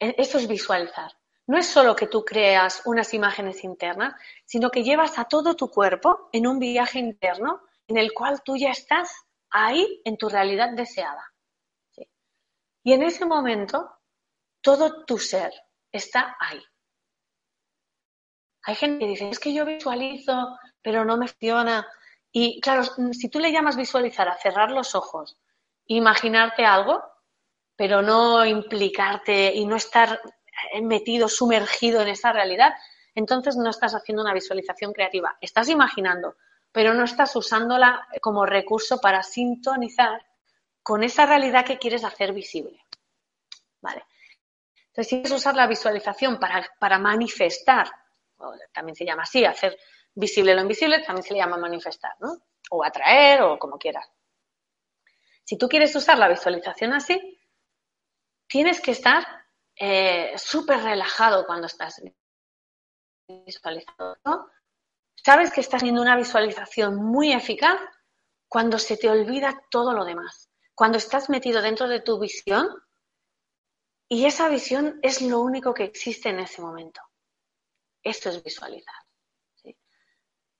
E, eso es visualizar. No es solo que tú creas unas imágenes internas, sino que llevas a todo tu cuerpo en un viaje interno en el cual tú ya estás ahí en tu realidad deseada. Y en ese momento, todo tu ser está ahí. Hay gente que dice, es que yo visualizo, pero no me funciona. Y claro, si tú le llamas visualizar a cerrar los ojos, imaginarte algo, pero no implicarte y no estar metido, sumergido en esa realidad, entonces no estás haciendo una visualización creativa. Estás imaginando, pero no estás usándola como recurso para sintonizar con esa realidad que quieres hacer visible. ¿Vale? Entonces, si quieres usar la visualización para, manifestar, también se llama así, hacer visible lo invisible, también se le llama manifestar, ¿no? O atraer, o como quieras. Si tú quieres usar la visualización así, tienes que estar eh, súper relajado cuando estás visualizando. Sabes que estás haciendo una visualización muy eficaz cuando se te olvida todo lo demás. Cuando estás metido dentro de tu visión y esa visión es lo único que existe en ese momento. Esto es visualizar.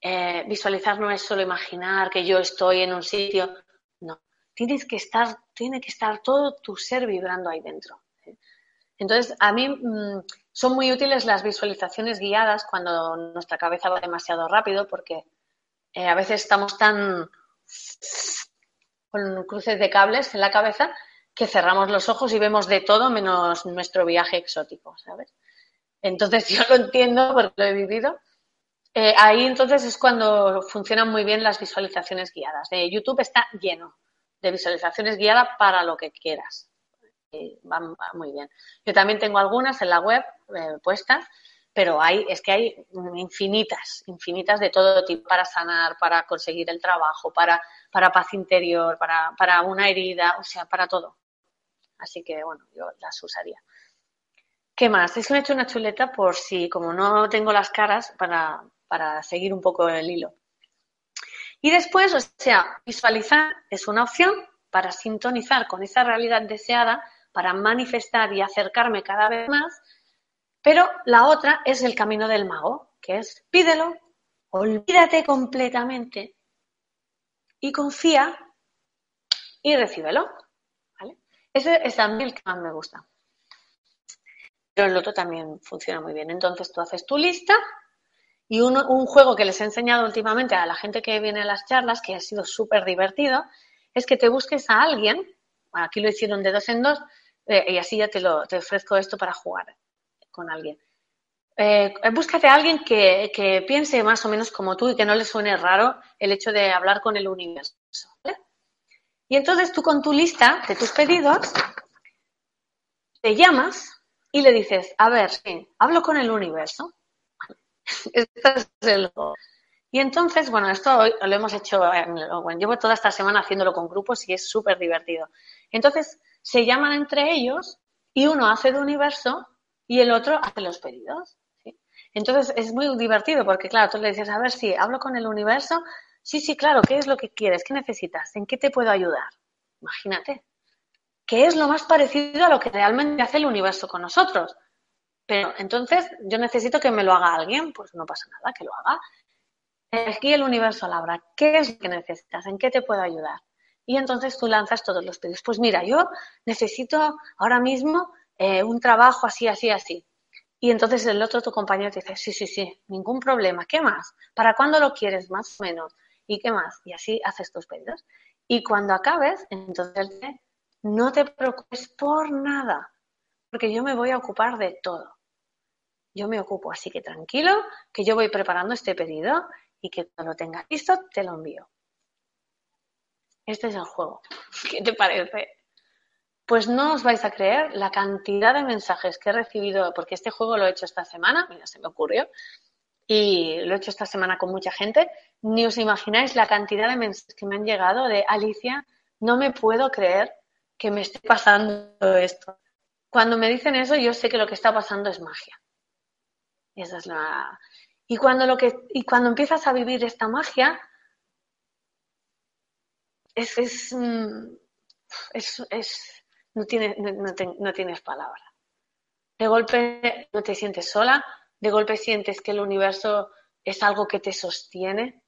Eh, visualizar no es solo imaginar que yo estoy en un sitio. No. Tienes que estar, tiene que estar todo tu ser vibrando ahí dentro. Entonces, a mí mm, son muy útiles las visualizaciones guiadas cuando nuestra cabeza va demasiado rápido porque eh, a veces estamos tan con cruces de cables en la cabeza que cerramos los ojos y vemos de todo menos nuestro viaje exótico, ¿sabes? Entonces yo lo entiendo porque lo he vivido. Eh, ahí entonces es cuando funcionan muy bien las visualizaciones guiadas. De YouTube está lleno de visualizaciones guiadas para lo que quieras va, muy bien. Yo también tengo algunas en la web eh, puestas, pero hay, es que hay infinitas, infinitas de todo tipo para sanar, para conseguir el trabajo, para, para paz interior, para, para una herida, o sea, para todo. Así que, bueno, yo las usaría. ¿Qué más? Es que me he hecho una chuleta por si, como no tengo las caras, para, para seguir un poco el hilo. Y después, o sea, visualizar es una opción para sintonizar con esa realidad deseada para manifestar y acercarme cada vez más, pero la otra es el camino del mago, que es pídelo, olvídate completamente y confía y recíbelo. Ese es mí el que más me gusta. Pero el otro también funciona muy bien. Entonces tú haces tu lista y un, un juego que les he enseñado últimamente a la gente que viene a las charlas, que ha sido súper divertido, es que te busques a alguien, aquí lo hicieron de dos en dos, eh, y así ya te, lo, te ofrezco esto para jugar con alguien. Eh, búscate a alguien que, que, piense más o menos como tú y que no le suene raro el hecho de hablar con el universo. ¿vale? Y entonces tú con tu lista de tus pedidos te llamas y le dices, a ver, sí, hablo con el universo. Y entonces, bueno, esto hoy lo hemos hecho, bueno, llevo toda esta semana haciéndolo con grupos y es súper divertido. Entonces, se llaman entre ellos y uno hace de universo y el otro hace los pedidos. ¿sí? Entonces, es muy divertido porque, claro, tú le dices, a ver si hablo con el universo. Sí, sí, claro, ¿qué es lo que quieres? ¿Qué necesitas? ¿En qué te puedo ayudar? Imagínate. ¿Qué es lo más parecido a lo que realmente hace el universo con nosotros? Pero entonces yo necesito que me lo haga alguien, pues no pasa nada, que lo haga. Aquí el universo labra. ¿Qué es lo que necesitas? ¿En qué te puedo ayudar? Y entonces tú lanzas todos los pedidos. Pues mira, yo necesito ahora mismo eh, un trabajo así, así, así. Y entonces el otro, tu compañero, te dice, sí, sí, sí, ningún problema. ¿Qué más? ¿Para cuándo lo quieres? Más o menos. ¿Y qué más? Y así haces tus pedidos. Y cuando acabes, entonces no te preocupes por nada, porque yo me voy a ocupar de todo. Yo me ocupo, así que tranquilo, que yo voy preparando este pedido y que cuando lo tengas listo te lo envío. Este es el juego. ¿Qué te parece? Pues no os vais a creer la cantidad de mensajes que he recibido, porque este juego lo he hecho esta semana, se me ocurrió, y lo he hecho esta semana con mucha gente, ni os imagináis la cantidad de mensajes que me han llegado de Alicia, no me puedo creer que me esté pasando esto. Cuando me dicen eso, yo sé que lo que está pasando es magia. Esa es la, y cuando, lo que, y cuando empiezas a vivir esta magia, es, es, mm, es, no, tienes, no, no tienes palabra. De golpe no te sientes sola, de golpe sientes que el universo es algo que te sostiene,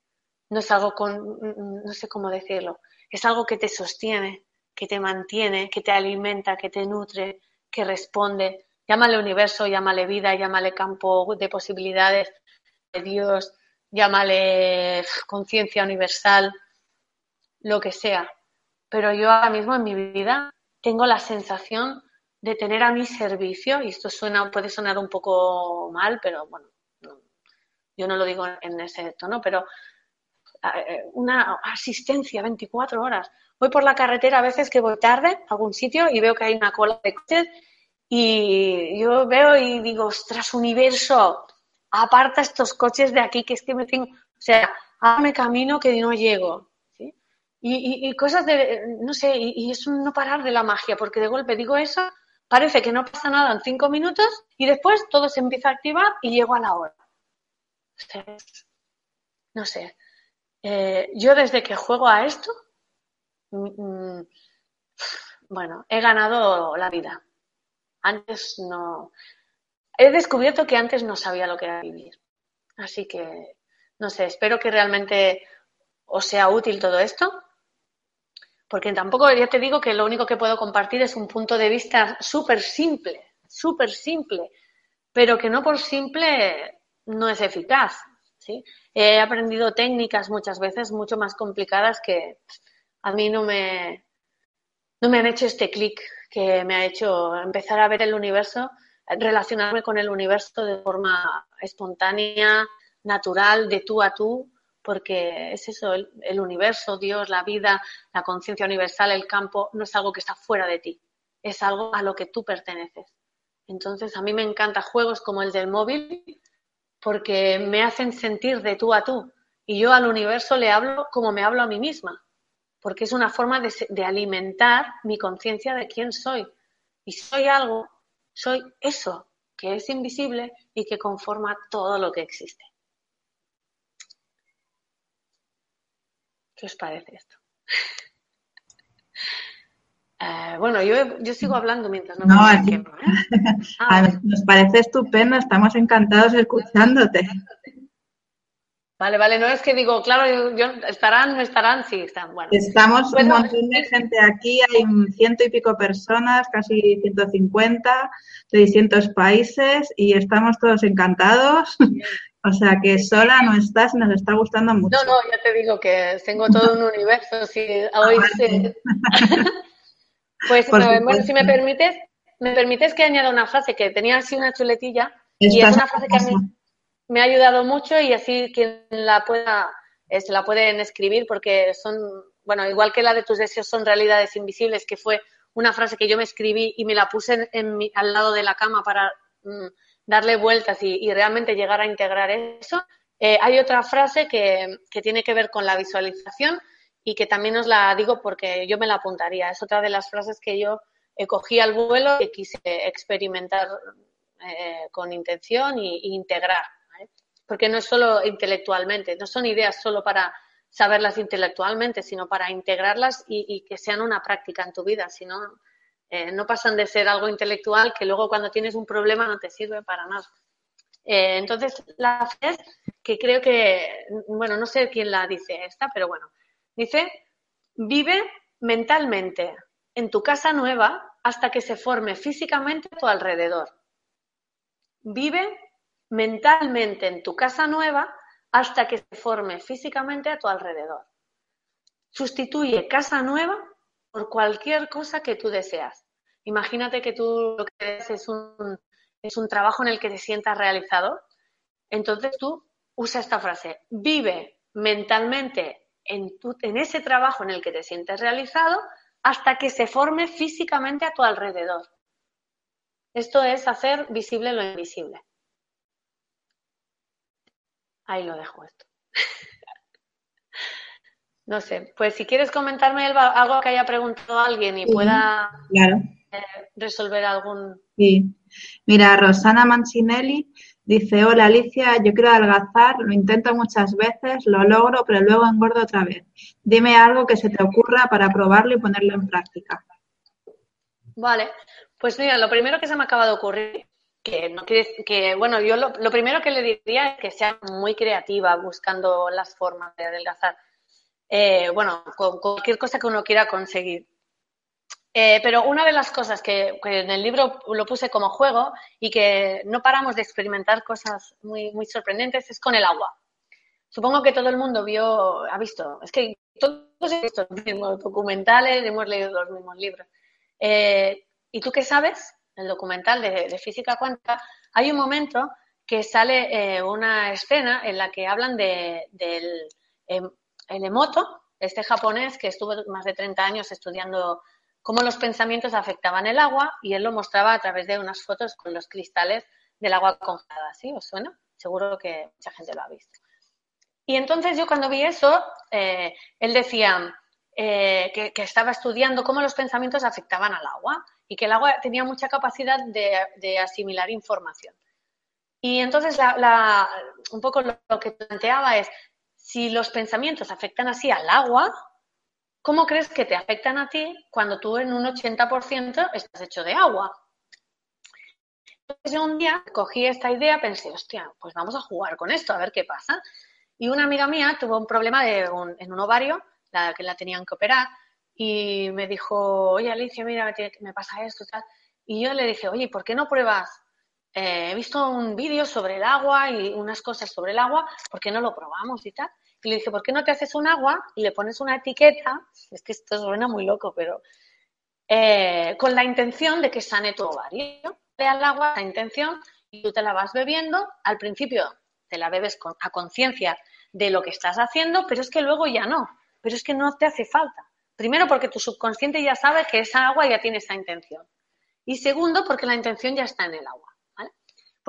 no es algo con, no sé cómo decirlo, es algo que te sostiene, que te mantiene, que te alimenta, que te nutre, que responde. Llámale universo, llámale vida, llámale campo de posibilidades, de Dios, llámale conciencia universal, lo que sea. Pero yo ahora mismo en mi vida tengo la sensación de tener a mi servicio, y esto suena, puede sonar un poco mal, pero bueno, yo no lo digo en ese tono, pero una asistencia 24 horas. Voy por la carretera a veces que voy tarde a algún sitio y veo que hay una cola de coches y yo veo y digo, ostras, universo, aparta estos coches de aquí, que es que me tengo, o sea, hágame camino que no llego. Y, y, cosas de, no sé, y, es un no parar de la magia, porque de golpe digo eso, parece que no pasa nada en cinco minutos y después todo se empieza a activar y llego a la hora. No sé. Eh, yo desde que juego a esto, mm, bueno, he ganado la vida. Antes no, he descubierto que antes no sabía lo que era vivir. Así que, no sé, espero que realmente os sea útil todo esto. Porque tampoco, ya te digo que lo único que puedo compartir es un punto de vista súper simple, súper simple, pero que no por simple no es eficaz. He aprendido técnicas muchas veces mucho más complicadas que a mí no me, no me han hecho este clic que me ha hecho empezar a ver el universo relacionarme con el universo de forma espontánea, natural, de tú a tú, porque es eso, el, el universo, Dios, la vida, la conciencia universal, el campo, no es algo que está fuera de ti, es algo a lo que tú perteneces. Entonces, a mí me encantan juegos como el del móvil porque me hacen sentir de tú a tú y yo al universo le hablo como me hablo a mí misma, porque es una forma de, alimentar mi conciencia de quién soy. Y soy algo soy eso que es invisible y que conforma todo lo que existe. ¿Qué os parece esto? Eh, bueno, yo, yo, sigo hablando mientras no, no me ¿eh? ah. Nos parece estupendo, estamos encantados escuchándote. Vale, vale, no es que digo, claro, yo, estarán, no estarán, sí, están, bueno. Estamos un montón de gente aquí, hay ciento y pico personas, casi 150 de distintos países y estamos todos encantados. o sea que sola no estás nos está gustando mucho. No, no, ya te digo que tengo todo un universo. Si hoy pues bueno, si me permites, me permites que añada una frase que tenía así una chuletilla y es una frase que a mí me ha ayudado mucho y así quien la pueda, eh, se la pueden escribir porque son, bueno, igual que la de tus deseos son realidades invisibles, que fue una frase que yo me escribí y me la puse en, mi, al lado de la cama para mm, darle vueltas y, realmente llegar a integrar eso. Eh, hay otra frase que, que tiene que ver con la visualización y que también os la digo porque yo me la apuntaría. Es otra de las frases que yo cogí al vuelo y quise experimentar eh, con intención e integrar porque no es solo intelectualmente, no son ideas solo para saberlas intelectualmente, sino para integrarlas y, que sean una práctica en tu vida, si no, eh, no pasan de ser algo intelectual que luego cuando tienes un problema no te sirve para nada. Eh, entonces, la frase que creo que, bueno, no sé quién la dice esta, pero bueno, dice, vive mentalmente en tu casa nueva hasta que se forme físicamente a tu alrededor. Vive mentalmente en tu casa nueva hasta que se forme físicamente a tu alrededor. Sustituye casa nueva por cualquier cosa que tú deseas. Imagínate que tú lo que deseas es un, es un trabajo en el que te sientas realizado. Entonces tú usa esta frase, vive mentalmente en, en ese trabajo en el que te sientes realizado hasta que se forme físicamente a tu alrededor. Esto es hacer visible lo invisible. Ahí lo dejo esto. no sé, pues si quieres comentarme algo que haya preguntado alguien y pueda eh, resolver algún. Sí. Mira, Rosana Mancinelli dice: Hola Alicia, yo quiero adelgazar, lo intento muchas veces, lo logro, pero luego engordo otra vez. Dime algo que se te ocurra para probarlo y ponerlo en práctica. Vale, pues mira, lo primero que se me acaba de ocurrir que no quiere que bueno yo lo, primero que le diría es que sea muy creativa buscando las formas de adelgazar eh, bueno con cualquier cosa que uno quiera conseguir eh, pero una de las cosas que, en el libro lo puse como juego y que no paramos de experimentar cosas muy muy sorprendentes es con el agua. Supongo que todo el mundo vio ha visto es que todos hemos visto los mismos documentales hemos leído los mismos libros. Eh, y tú qué sabes el documental de, física cuántica, hay un momento que sale eh, una escena en la que hablan de, del em, el Emoto, este japonés que estuvo más de 30 años estudiando cómo los pensamientos afectaban el agua y él lo mostraba a través de unas fotos con los cristales del agua congelada. ¿Sí? ¿Os suena? Seguro que mucha gente lo ha visto. Y entonces yo cuando vi eso, eh, él decía eh, que, que, estaba estudiando cómo los pensamientos afectaban al agua y que el agua tenía mucha capacidad de, asimilar información. Y entonces un poco lo, que planteaba es, si los pensamientos afectan así al agua, ¿cómo crees que te afectan a ti cuando tú en un 80% estás hecho de agua? Entonces yo un día cogí esta idea, pensé, hostia, pues vamos a jugar con esto, a ver qué pasa. Y una amiga mía tuvo un problema en un ovario, la que la tenían que operar, y me dijo, oye Alicia, mira, me, pasa esto, tal. Y yo le dije, oye, ¿por qué no pruebas? Eh, he visto un vídeo sobre el agua y unas cosas sobre el agua, ¿por qué no lo probamos y tal? Y le dije, ¿por qué no te haces un agua y le pones una etiqueta? Es que esto suena muy loco, pero eh, con la intención de que sane tu ovario. Le al agua la intención y tú te la vas bebiendo. Al principio te la bebes a conciencia de lo que estás haciendo, pero es que luego ya no. Pero es que no te hace falta. Primero, porque tu subconsciente ya sabe que esa agua ya tiene esa intención. Y segundo, porque la intención ya está en el agua.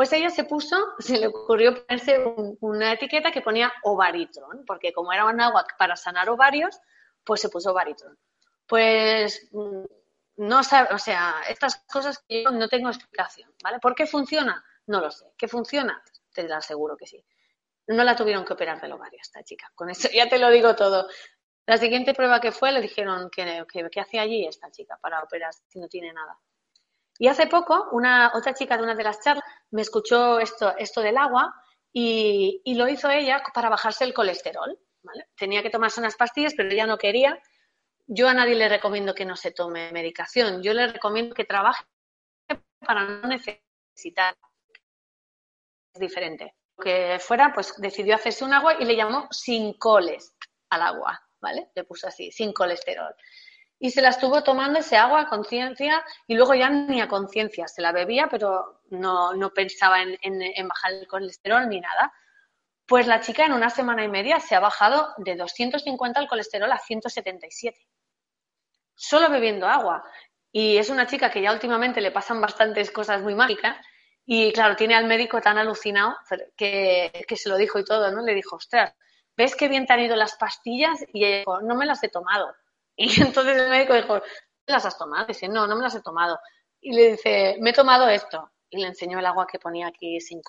Pues ella se puso, se le ocurrió ponerse una etiqueta que ponía ovaritron, porque como era un agua para sanar ovarios, pues se puso ovaritron. Pues mm, no sabe, o sea, estas cosas que yo no tengo explicación, ¿vale? ¿Por qué funciona? No lo sé. ¿Qué funciona? Te aseguro que sí. No la tuvieron que operar del ovario esta chica. Con eso ya te lo digo todo. La siguiente prueba que fue le dijeron que, que, hacía allí esta chica para operar si no tiene nada. Y hace poco, una otra chica de una de las charlas me escuchó esto, esto del agua y, lo hizo ella para bajarse el colesterol. Tenía que tomarse unas pastillas, pero ella no quería. Yo a nadie le recomiendo que no se tome medicación. Yo le recomiendo que trabaje para no necesitar. Es diferente. Que fuera, pues decidió hacerse un agua y le llamó sin coles al agua, ¿vale? Le puso así, sin colesterol y se la estuvo tomando ese agua a conciencia y luego ya ni a conciencia, se la bebía, pero no, pensaba en, bajar el colesterol ni nada. Pues la chica en una semana y media se ha bajado de 250 el colesterol a 177, solo bebiendo agua. Y es una chica que ya últimamente le pasan bastantes cosas muy mágicas y claro, tiene al médico tan alucinado que, que se lo dijo y todo, ¿no? Le dijo, ostras, ¿ves qué bien te han ido las pastillas? Y ella dijo, no me las he tomado y entonces el médico dijo, ¿me las has tomado? dice, no, no me las he tomado. Y le dice, me he tomado esto. Y le enseñó el agua que ponía aquí sin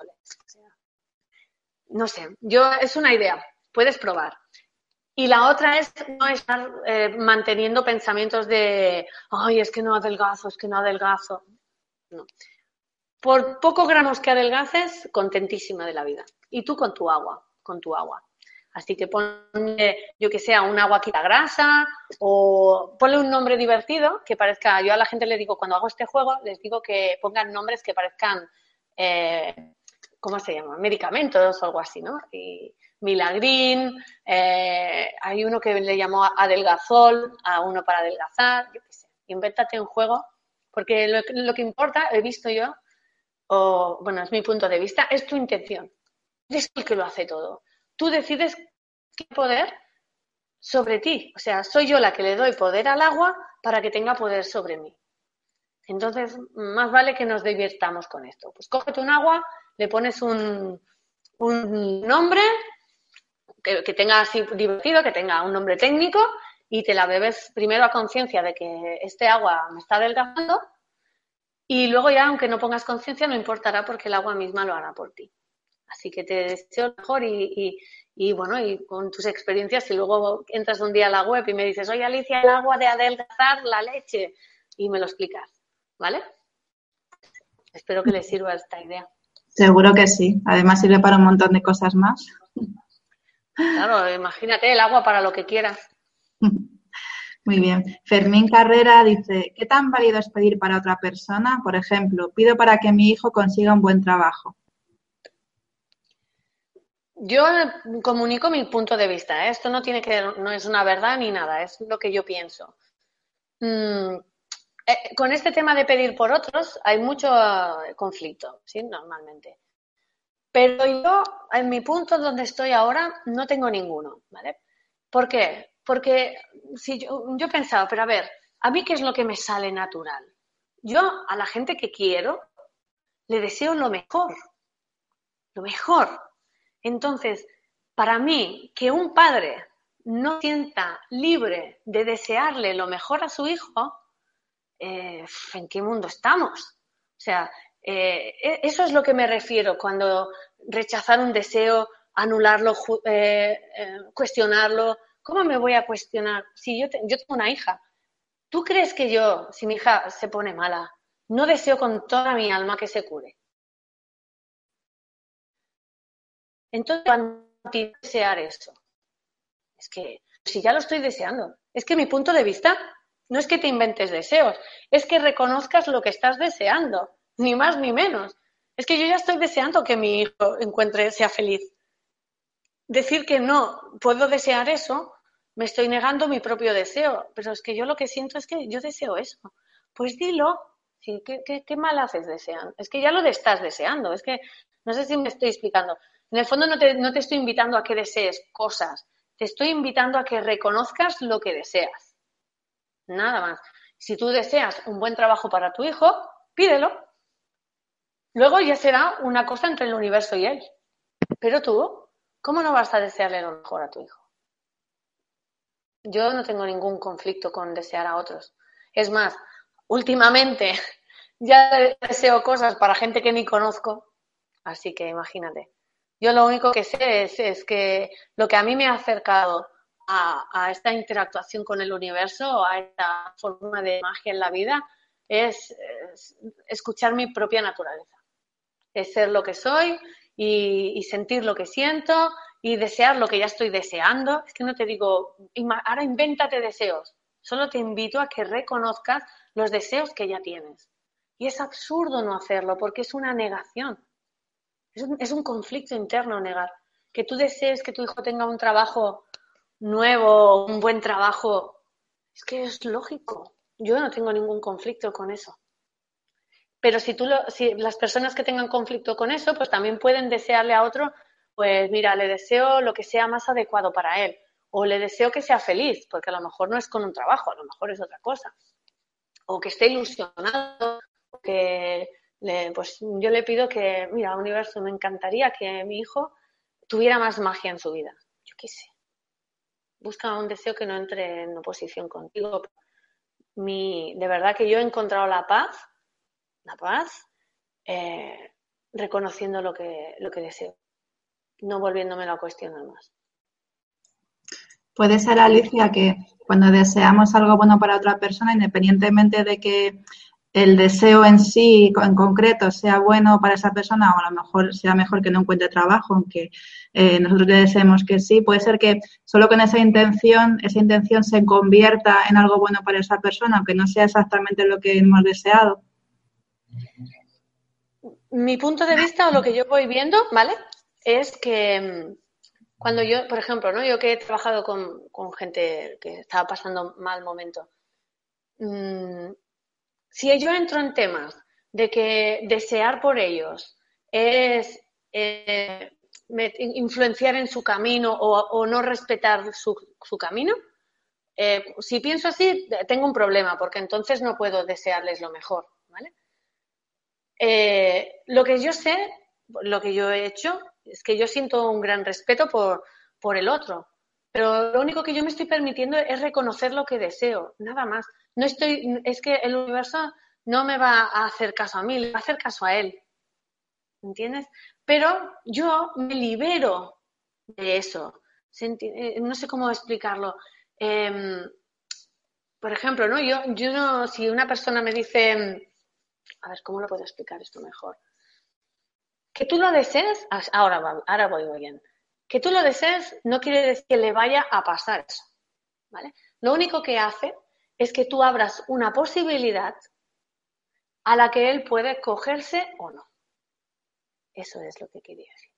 no sé, yo es una idea, puedes probar. Y la otra es no estar eh, manteniendo pensamientos de, ay, es que no adelgazo, es que no adelgazo. No. Por poco gramos que adelgaces, contentísima de la vida. Y tú con tu agua, con tu agua. Así que ponle, yo que sea, un agua quita grasa o ponle un nombre divertido que parezca, yo a la gente le digo, cuando hago este juego, les digo que pongan nombres que parezcan, eh, ¿cómo se llama? Medicamentos o algo así, ¿no? Y Milagrín, eh, hay uno que le llamó adelgazol, a uno para adelgazar, yo qué sé. Invéntate un juego, porque lo, lo que importa, he visto yo, o bueno, es mi punto de vista, es tu intención. Es el que lo hace todo tú decides qué poder sobre ti. O sea, soy yo la que le doy poder al agua para que tenga poder sobre mí. Entonces, más vale que nos divirtamos con esto. Pues cógete un agua, le pones un, nombre que, que, tenga así divertido, que tenga un nombre técnico y te la bebes primero a conciencia de que este agua me está adelgazando y luego ya, aunque no pongas conciencia, no importará porque el agua misma lo hará por ti. Así que te deseo mejor y, bueno, y con tus experiencias, si luego entras un día a la web y me dices, oye Alicia, el agua de adelgazar la leche, y me lo explicas, ¿vale? Espero que les sirva esta idea. Seguro que sí. Además sirve para un montón de cosas más. Claro, imagínate el agua para lo que quieras. Muy bien. Fermín Carrera dice, ¿qué tan válido es pedir para otra persona? Por ejemplo, pido para que mi hijo consiga un buen trabajo. Yo comunico mi punto de vista. ¿eh? Esto no tiene que, no es una verdad ni nada, es lo que yo pienso. Mm, eh, con este tema de pedir por otros hay mucho eh, conflicto, sí, normalmente. Pero yo, en mi punto donde estoy ahora, no tengo ninguno, ¿vale? ¿Por qué? Porque si yo, yo pensaba, pero a ver, ¿a mí qué es lo que me sale natural? Yo a la gente que quiero le deseo lo mejor, lo mejor. Entonces, para mí, que un padre no sienta libre de desearle lo mejor a su hijo, eh, ¿en qué mundo estamos? O sea, eh, e, eso es lo que me refiero cuando rechazar un deseo, anularlo, eh, cuestionarlo. ¿Cómo me voy a cuestionar? Si yo, yo tengo una hija, ¿tú crees que yo, si mi hija se pone mala, no deseo con toda mi alma que se cure? Entonces, cuando desear eso, es que si ya lo estoy deseando, es que mi punto de vista no es que te inventes deseos, es que reconozcas lo que estás deseando, ni más ni menos. Es que yo ya estoy deseando que mi hijo encuentre, sea feliz. Decir que no puedo desear eso, me estoy negando mi propio deseo, pero es que yo lo que siento es que yo deseo eso. Pues dilo, ¿qué, mal haces deseando? Es que ya lo estás deseando, es que no sé si me estoy explicando. En el fondo no te, no te estoy invitando a que desees cosas, te estoy invitando a que reconozcas lo que deseas. Nada más. Si tú deseas un buen trabajo para tu hijo, pídelo. Luego ya será una cosa entre el universo y él. Pero tú, ¿cómo no vas a desearle lo mejor a tu hijo? Yo no tengo ningún conflicto con desear a otros. Es más, últimamente ya deseo cosas para gente que ni conozco, así que imagínate. Yo lo único que sé es, que lo que a mí me ha acercado a, esta interactuación con el universo, a esta forma de magia en la vida, es, escuchar mi propia naturaleza. Es ser lo que soy y, sentir lo que siento y desear lo que ya estoy deseando. Es que no te digo, ahora invéntate deseos. Solo te invito a que reconozcas los deseos que ya tienes. Y es absurdo no hacerlo porque es una negación. Es un, es un conflicto interno negar. Que tú desees que tu hijo tenga un trabajo nuevo, un buen trabajo, es que es lógico. Yo no tengo ningún conflicto con eso. Pero si, tú si las personas que tengan conflicto con eso, pues también pueden desearle a otro, pues mira, le deseo lo que sea más adecuado para él. O le deseo que sea feliz, porque a lo mejor no es con un trabajo, a lo mejor es otra cosa. O que esté ilusionado, que pues yo le pido que, mira, universo, me encantaría que mi hijo tuviera más magia en su vida. Yo qué sé. Busca un deseo que no entre en oposición contigo. Mi, de verdad que yo he encontrado la paz la paz, eh, reconociendo lo que, lo que deseo, no volviéndomelo a cuestionar más. Puede ser, Alicia, que cuando deseamos algo bueno para otra persona, independientemente de que el deseo en sí, en concreto, sea bueno para esa persona o a lo mejor sea mejor que no encuentre trabajo, aunque eh, nosotros le deseemos que sí, puede ser que solo con esa intención, esa intención se convierta en algo bueno para esa persona, aunque no sea exactamente lo que hemos deseado. Mi punto de vista o lo que yo voy viendo, ¿vale? Es que mm, cuando yo, por ejemplo, ¿no? Yo que he trabajado con, gente que estaba pasando mal momento, mm, si yo entro en temas de que desear por ellos es eh, influenciar en su camino o, no respetar su, camino, eh, si pienso así, tengo un problema, porque entonces no puedo desearles lo mejor, ¿vale? Eh, lo que yo sé, lo que yo he hecho, es que yo siento un gran respeto por, por el otro. Pero lo único que yo me estoy permitiendo es reconocer lo que deseo, nada más. No estoy, es que el universo no me va a hacer caso a mí, le va a hacer caso a él. ¿Entiendes? Pero yo me libero de eso. Eh, no sé cómo explicarlo. Em, por ejemplo, ¿no? Yo, yo no, si una persona me dice, a ver, ¿cómo lo puedo explicar esto mejor? Que tú lo desees, ahora, ahora voy bien. Que tú lo desees no quiere decir que le vaya a pasar eso, ¿vale? Lo único que hace es que tú abras una posibilidad a la que él puede cogerse o no. Eso es lo que quería decir.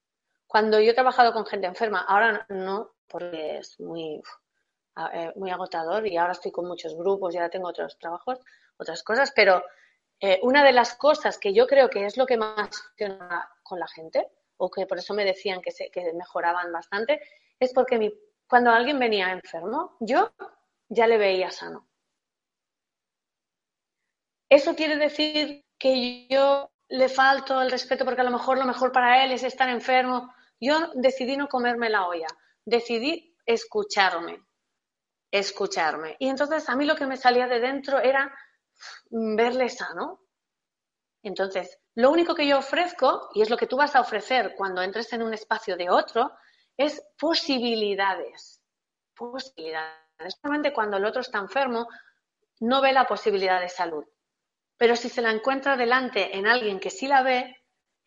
Cuando yo he trabajado con gente enferma, ahora no, porque es muy, eh, agotador y ahora estoy con muchos grupos y ahora tengo otros trabajos, otras cosas, pero eh, una de las cosas que yo creo que es lo que más funciona con la gente, o que por eso me decían que, se, mejoraban bastante, es porque cuando alguien venía enfermo, yo ya le veía sano. Eso quiere decir que yo le falto el respeto porque a lo mejor lo mejor para él es estar enfermo. Yo decidí no comerme la olla, decidí escucharme, escucharme. Y entonces a mí lo que me salía de dentro era verle sano. Entonces, lo único que yo ofrezco, y es lo que tú vas a ofrecer cuando entres en un espacio de otro, es posibilidades. Posibilidades. Solamente cuando el otro está enfermo, no ve la posibilidad de salud. Pero si se la encuentra delante en alguien que sí la ve,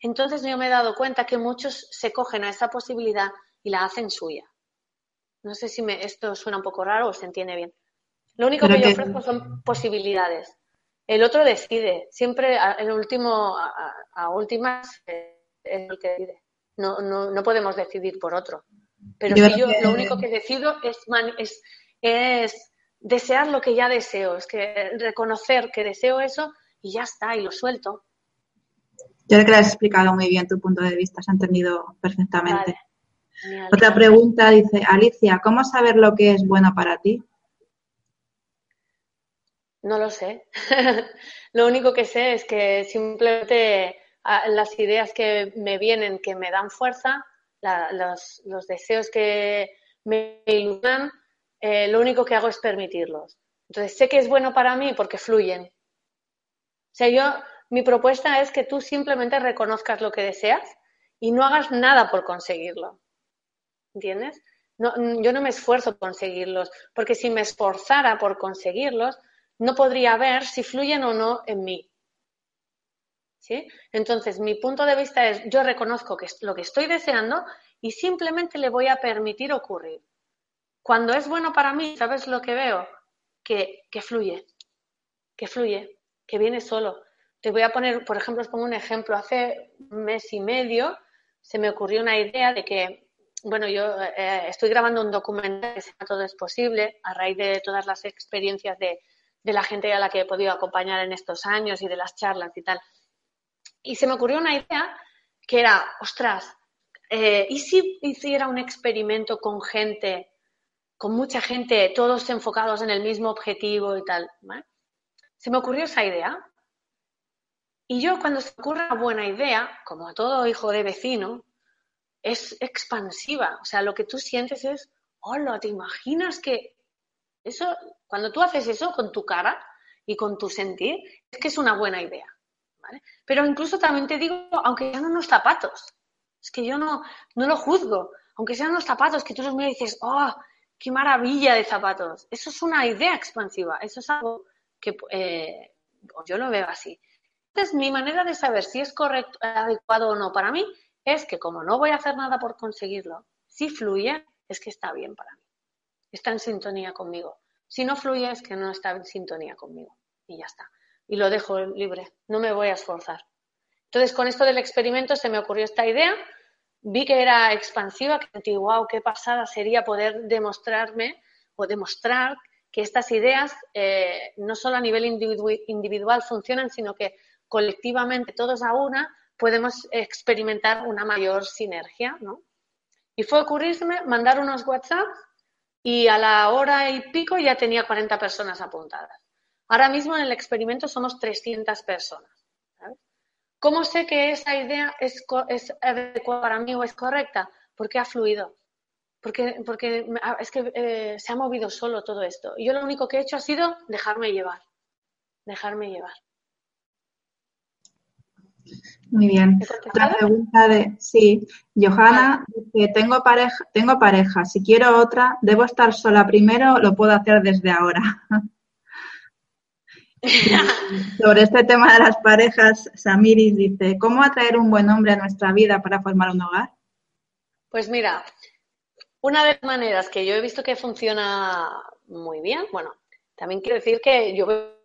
entonces yo me he dado cuenta que muchos se cogen a esa posibilidad y la hacen suya. No sé si me, esto suena un poco raro o se entiende bien. Lo único que yo ofrezco son posibilidades. El otro decide. Siempre el último, a, últimas, es el que decide. No, no, no podemos decidir por otro. Pero yo si yo lo único que decido es, es, es desear lo que ya deseo. Es que reconocer que deseo eso y ya está, y lo suelto. Yo creo que has explicado muy bien tu punto de vista, se ha entendido perfectamente. Otra pregunta dice, Alicia, ¿cómo saber lo que es bueno para ti? No lo sé. lo único que sé es que simplemente las ideas que me vienen, que me dan fuerza, los, deseos que me iluminan, eh, lo único que hago es permitirlos. Entonces sé que es bueno para mí porque fluyen. Sea, yo, mi propuesta es que tú simplemente reconozcas lo que deseas y no hagas nada por conseguirlo. ¿Entiendes? yo no me esfuerzo por conseguirlos, porque si me esforzara por conseguirlos, no podría ver si fluyen o no en mí. ¿Sí? Entonces, mi punto de vista es, yo reconozco que lo que estoy deseando y simplemente le voy a permitir ocurrir. Cuando es bueno para mí, ¿sabes lo que veo? Que, que fluye, que fluye, que viene solo. Te voy a poner, por ejemplo, os pongo un ejemplo. Hace un mes y medio se me ocurrió una idea de que, bueno, yo eh, estoy grabando un documental que se llama Todo es posible a raíz de todas las experiencias de, de la gente a la que he podido acompañar en estos años y de las charlas y tal. Y se me ocurrió una idea que era, ostras, eh, ¿y si hiciera un experimento con gente, con mucha gente, todos enfocados en el mismo objetivo y tal? Se me ocurrió esa idea y yo cuando se ocurre una buena idea, como a todo hijo de vecino, es expansiva. O sea, lo que tú sientes es, hola, ¿te imaginas que eso, cuando tú haces eso con tu cara y con tu sentir, es que es una buena idea. ¿vale? Pero incluso también te digo, aunque sean unos zapatos, es que yo no, no lo juzgo, aunque sean unos zapatos que tú los miras y dices, oh, qué maravilla de zapatos. Eso es una idea expansiva, eso es algo que eh, yo lo veo así. Entonces, mi manera de saber si es correcto, adecuado o no para mí es que como no voy a hacer nada por conseguirlo, si fluye, es que está bien para mí. Está en sintonía conmigo. Si no fluye, es que no está en sintonía conmigo. Y ya está. Y lo dejo libre. No me voy a esforzar. Entonces, con esto del experimento se me ocurrió esta idea. Vi que era expansiva, que dije, wow, qué pasada sería poder demostrarme o demostrar que estas ideas eh, no solo a nivel individual funcionan, sino que colectivamente, todos a una, podemos experimentar una mayor sinergia, ¿no? Y fue ocurrirme mandar unos WhatsApp y a la hora y pico ya tenía 40 personas apuntadas. Ahora mismo en el experimento somos 300 personas. ¿Cómo sé que esa idea es, es, adecuada para mí o es correcta? Porque ha fluido. Porque, porque es que eh, se ha movido solo todo esto. Y yo lo único que he hecho ha sido dejarme llevar. Dejarme llevar. Muy bien. La pregunta de, sí, Johanna dice, tengo pareja, tengo pareja, si quiero otra, ¿debo estar sola primero lo puedo hacer desde ahora? Sobre este tema de las parejas, Samiris dice, ¿cómo atraer un buen hombre a nuestra vida para formar un hogar? Pues mira, una de las maneras que yo he visto que funciona muy bien, bueno, también quiero decir que yo veo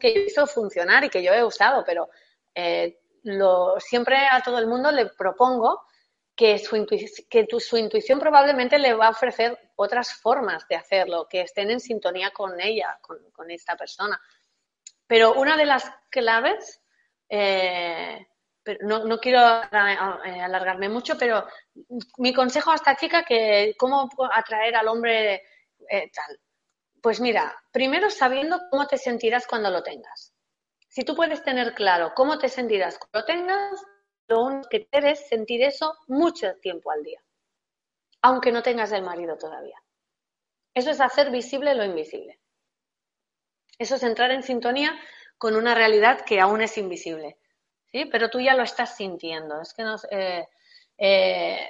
que yo he visto funcionar y que yo he usado, pero eh, siempre a todo el mundo le propongo que, su, que su intuición probablemente le va a ofrecer otras formas de hacerlo, que estén en sintonía con ella, con, esta persona. Pero una de las claves, eh, no, no, quiero eh, alargarme mucho, pero mi consejo a esta chica que cómo atraer al hombre tal. Pues mira, primero sabiendo cómo te sentirás cuando lo tengas. Si tú puedes tener claro cómo te sentirás cuando lo tengas, lo único que quieres es sentir eso mucho tiempo al día, aunque no tengas el marido todavía. Eso es hacer visible lo invisible. Eso es entrar en sintonía con una realidad que aún es invisible. ¿Sí? Pero tú ya lo estás sintiendo. Es que no, eh, eh,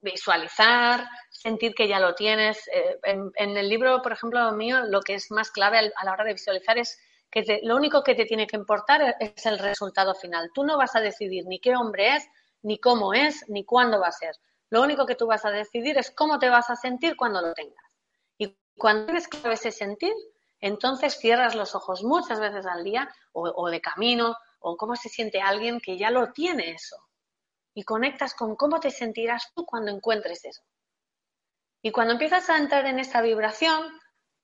visualizar, sentir que ya lo tienes. Eh, en, el libro, por ejemplo, mío, lo que es más clave a la hora de visualizar es que lo único que te tiene que importar es el resultado final. Tú no vas a decidir ni qué hombre es, ni cómo es, ni cuándo va a ser. Lo único que tú vas a decidir es cómo te vas a sentir cuando lo tengas. Y cuando tienes claro ese sentir, entonces cierras los ojos muchas veces al día o de camino o cómo se siente alguien que ya lo tiene eso. Y conectas con cómo te sentirás tú cuando encuentres eso. Y cuando empiezas a entrar en esta vibración,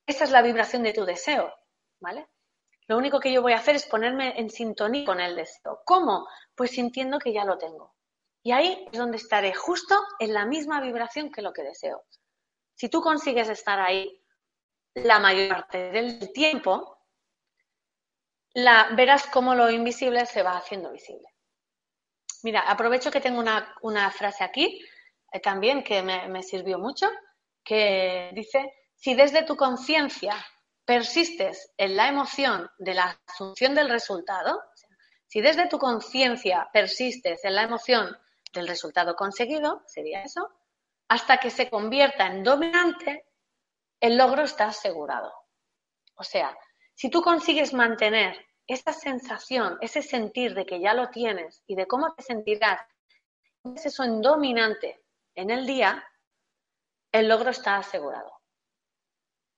esa es la vibración de tu deseo, ¿vale? Lo único que yo voy a hacer es ponerme en sintonía con el deseo. ¿Cómo? Pues sintiendo que ya lo tengo. Y ahí es donde estaré justo en la misma vibración que lo que deseo. Si tú consigues estar ahí la mayor parte del tiempo, la, verás cómo lo invisible se va haciendo visible. Mira, aprovecho que tengo una, frase aquí eh, también que me, me sirvió mucho, que dice, si desde tu conciencia persistes en la emoción de la asunción del resultado, si desde tu conciencia persistes en la emoción del resultado conseguido, sería eso, hasta que se convierta en dominante, el logro está asegurado. O sea, si tú consigues mantener esa sensación, ese sentir de que ya lo tienes y de cómo te sentirás, es eso en dominante en el día, el logro está asegurado.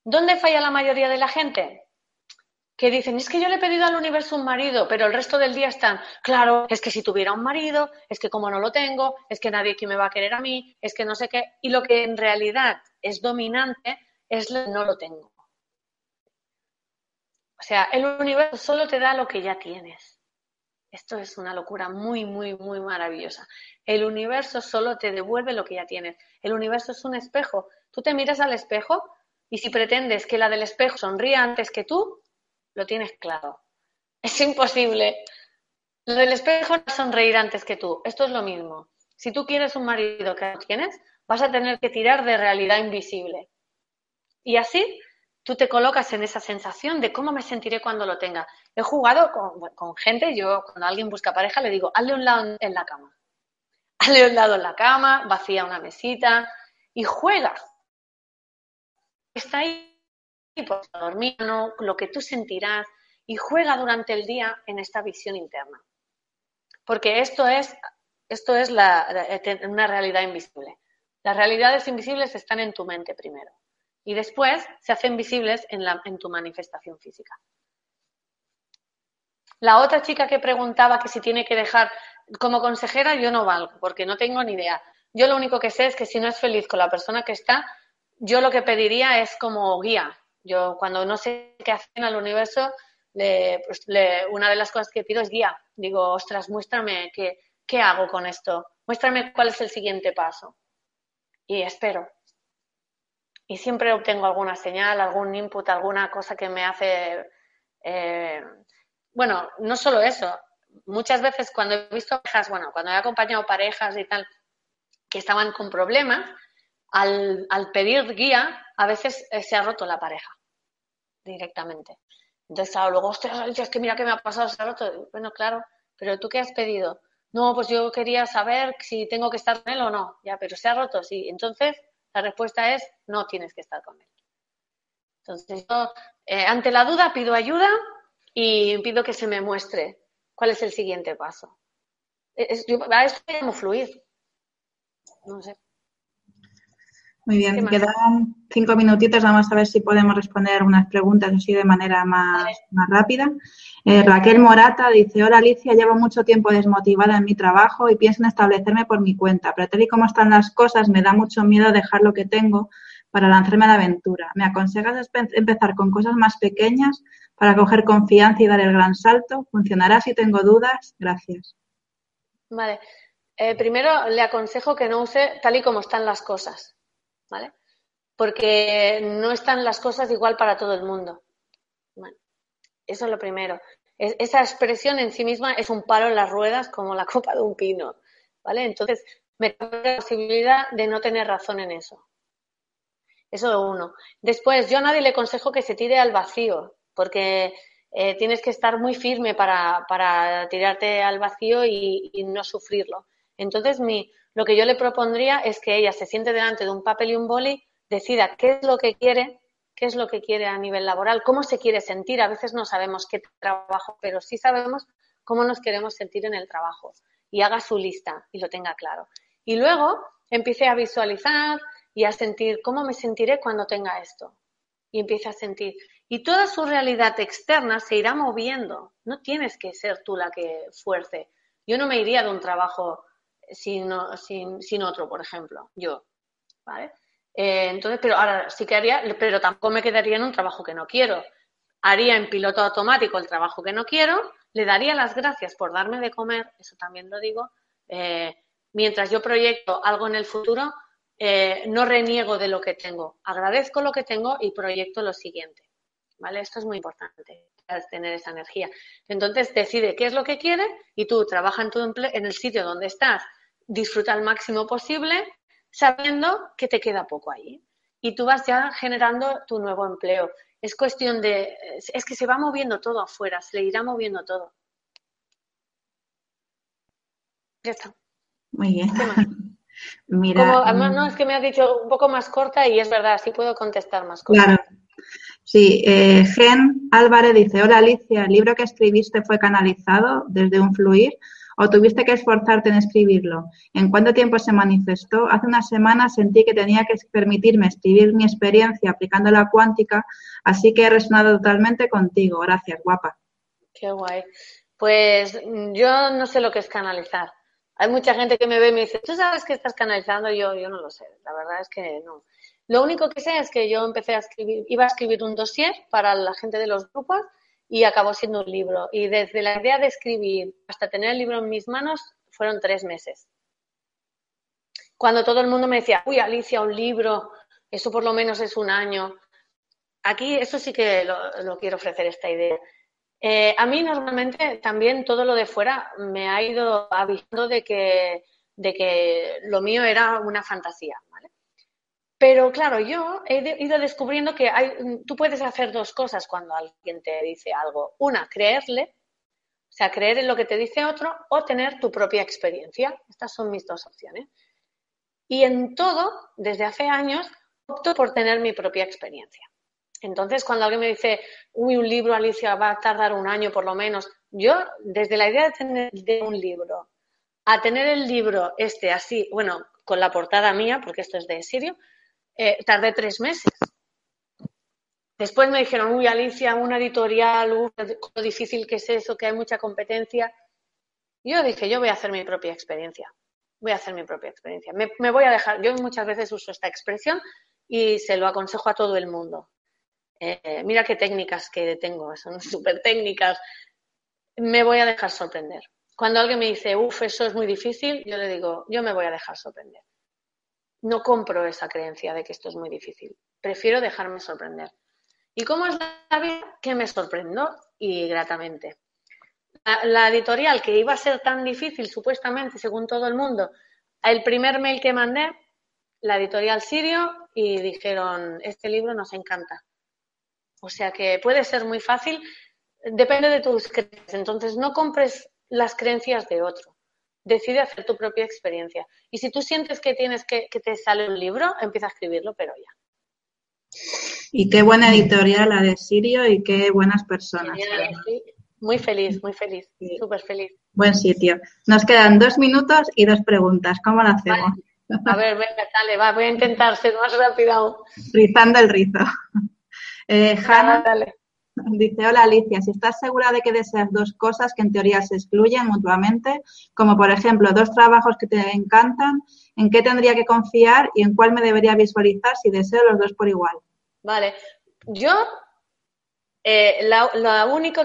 ¿Dónde falla la mayoría de la gente? Que dicen, es que yo le he pedido al universo un marido, pero el resto del día están, claro, es que si tuviera un marido, es que como no lo tengo, es que nadie aquí me va a querer a mí, es que no sé qué. Y lo que en realidad es dominante es no lo tengo. O sea, el universo solo te da lo que ya tienes. Esto es una locura muy, muy, muy maravillosa. El universo solo te devuelve lo que ya tienes. El universo es un espejo. Tú te miras al espejo y si pretendes que la del espejo sonría antes que tú, lo tienes claro. Es imposible. Lo del espejo no sonreír antes que tú. Esto es lo mismo. Si tú quieres un marido que no tienes, vas a tener que tirar de realidad invisible. Y así tú te colocas en esa sensación de cómo me sentiré cuando lo tenga. He jugado con, gente, yo cuando alguien busca pareja le digo, hazle un lado en la cama. Hazle un lado en la cama, vacía una mesita y juega. Está ahí por dormir, lo que tú sentirás y juega durante el día en esta visión interna. Porque esto es, esto es una realidad invisible. Las realidades invisibles están en tu mente primero y después se hacen visibles en, la, en tu manifestación física. La otra chica que preguntaba que si tiene que dejar como consejera, yo no valgo, porque no tengo ni idea. Yo lo único que sé es que si no es feliz con la persona que está, yo lo que pediría es como guía. Yo cuando no sé qué hacer en el universo, pues, una de las cosas que pido es guía. Digo, ostras, muéstrame qué, qué hago con esto. Muéstrame cuál es el siguiente paso. Y espero y siempre obtengo alguna señal, algún input, alguna cosa que me hace... Eh, bueno, no solo eso. Muchas veces cuando he visto parejas, bueno, cuando he acompañado parejas y tal, que estaban con problemas, al, pedir guía, a veces eh, se ha roto la pareja directamente. Entonces, luego, ostras, es que mira qué me ha pasado, se ha roto. Bueno, claro, pero tú qué has pedido? No, pues yo quería saber si tengo que estar con él o no. Ya, pero se ha roto, sí. Entonces, la respuesta es no tienes que estar con él. Entonces, yo eh, ante la duda pido ayuda y pido que se me muestre cuál es el siguiente paso. Yo, a esto llamo fluir. No sé. Muy bien, quedan cinco minutitos. Vamos a ver si podemos responder unas preguntas así de manera más, más rápida. Eh, Raquel Morata dice, hola Alicia, llevo mucho tiempo desmotivada en mi trabajo y pienso en establecerme por mi cuenta, pero tal y como están las cosas, me da mucho miedo dejar lo que tengo para lanzarme a la aventura. ¿Me aconsejas empezar con cosas más pequeñas para coger confianza y dar el gran salto? ¿Funcionará si tengo dudas? Gracias. Vale. Eh, primero le aconsejo que no use tal y como están las cosas ¿vale? Porque no están las cosas igual para todo el mundo. eso es lo primero. esa expresión en sí misma es un palo en las ruedas como la copa de un pino, ¿vale? Entonces, me da la posibilidad de no tener razón en eso. Eso es uno. Después, yo a nadie le aconsejo que se tire al vacío, porque eh, tienes que estar muy firme para, tirarte al vacío y no sufrirlo. Entonces, mi, lo que yo le propondría es que ella se siente delante de un papel y un boli, decida qué es lo que quiere, qué es lo que quiere a nivel laboral, cómo se quiere sentir. A veces no sabemos qué trabajo, pero sí sabemos cómo nos queremos sentir en el trabajo. Y haga su lista y lo tenga claro. Y luego empiece a visualizar y a sentir cómo me sentiré cuando tenga esto. Y empiece a sentir. Y toda su realidad externa se irá moviendo. No tienes que ser tú la que fuerce. Yo no me iría de un trabajo sin, sin, sin otro, por ejemplo, yo, ¿vale? Eh, entonces, pero ahora sí que haría, pero tampoco me quedaría en un trabajo que no quiero. Haría en piloto automático el trabajo que no quiero, le daría las gracias por darme de comer, eso también lo digo, eh, mientras yo proyecto algo en el futuro, eh, no reniego de lo que tengo, agradezco lo que tengo y proyecto lo siguiente. ¿Vale? Esto es muy importante tener esa energía. Entonces decide qué es lo que quiere y tú trabaja en, tu en el sitio donde estás disfruta al máximo posible sabiendo que te queda poco ahí. Y tú vas ya generando tu nuevo empleo. Es cuestión de, es que se va moviendo todo afuera, se le irá moviendo todo. Ya está. Muy bien. Mira, además, no, es que me has dicho un poco más corta y es verdad, sí puedo contestar más corta. Claro. Sí, eh, Gen Álvarez dice, hola Alicia, ¿el libro que escribiste fue canalizado desde un fluir o tuviste que esforzarte en escribirlo? ¿En cuánto tiempo se manifestó? Hace una semana sentí que tenía que permitirme escribir mi experiencia aplicando la cuántica, así que he resonado totalmente contigo. Gracias, guapa. Qué guay. Pues yo no sé lo que es canalizar. Hay mucha gente que me ve y me dice, ¿tú sabes que estás canalizando? Yo, yo no lo sé. La verdad es que no. Lo único que sé es que yo empecé a escribir, iba a escribir un dossier para la gente de los grupos y acabó siendo un libro. Y desde la idea de escribir hasta tener el libro en mis manos fueron tres meses. Cuando todo el mundo me decía, uy, Alicia, un libro, eso por lo menos es un año. Aquí, eso sí que lo, quiero ofrecer esta idea. Eh, a mí normalmente también todo lo de fuera me ha ido avisando de que, de que lo mío era una fantasía. Pero claro, yo he ido descubriendo que hay, tú puedes hacer dos cosas cuando alguien te dice algo. Una, creerle, o sea, creer en lo que te dice otro, o tener tu propia experiencia. Estas son mis dos opciones. Y en todo, desde hace años, opto por tener mi propia experiencia. Entonces, cuando alguien me dice, uy, un libro, Alicia, va a tardar un año por lo menos, yo, desde la idea de tener un libro a tener el libro este así, bueno, con la portada mía, porque esto es de Sirio, eh, tardé tres meses. Después me dijeron, uy, Alicia, una editorial, uy, lo difícil que es eso, que hay mucha competencia. yo dije, yo voy a hacer mi propia experiencia. Voy a hacer mi propia experiencia. Me, voy a dejar, yo muchas veces uso esta expresión y se lo aconsejo a todo el mundo. Eh, mira qué técnicas que tengo, son súper técnicas. Me voy a dejar sorprender. Cuando alguien me dice, uff, eso es muy difícil, yo le digo, yo me voy a dejar sorprender no compro esa creencia de que esto es muy difícil. Prefiero dejarme sorprender. ¿Y cómo es la vida? Que me sorprendo y gratamente. La, editorial que iba a ser tan difícil, supuestamente, según todo el mundo, el primer mail que mandé, la editorial Sirio, y dijeron, este libro nos encanta. O sea que puede ser muy fácil, depende de tus creencias. Entonces, no compres las creencias de otro decide hacer tu propia experiencia. Y si tú sientes que tienes que, que te sale un libro, empieza a escribirlo, pero ya. Y qué buena editorial la de Sirio y qué buenas personas. Muy feliz, muy feliz, súper feliz. Buen sitio. Nos quedan dos minutos y dos preguntas. ¿Cómo lo hacemos? A ver, venga, dale, va, voy a intentar ser más rápido. Rizando el rizo. Eh, Hanna, dale. Dice, hola Alicia, si estás segura de que deseas dos cosas que en teoría se excluyen mutuamente, como por ejemplo dos trabajos que te encantan, ¿en qué tendría que confiar y en cuál me debería visualizar si deseo los dos por igual? Vale, yo eh, la,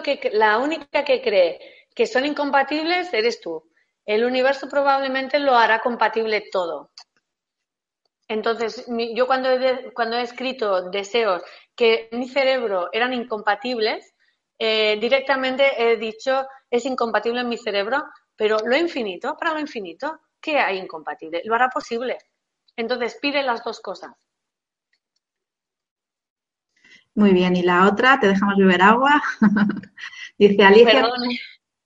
que, la única que cree que son incompatibles eres tú. El universo probablemente lo hará compatible todo. Entonces, yo cuando cuando he escrito deseos que mi cerebro eran incompatibles, eh, directamente he dicho es incompatible en mi cerebro, pero lo infinito, para lo infinito, ¿qué hay incompatible? Lo hará posible. Entonces pide las dos cosas. Muy bien, y la otra, te dejamos beber agua. Dice Alicia.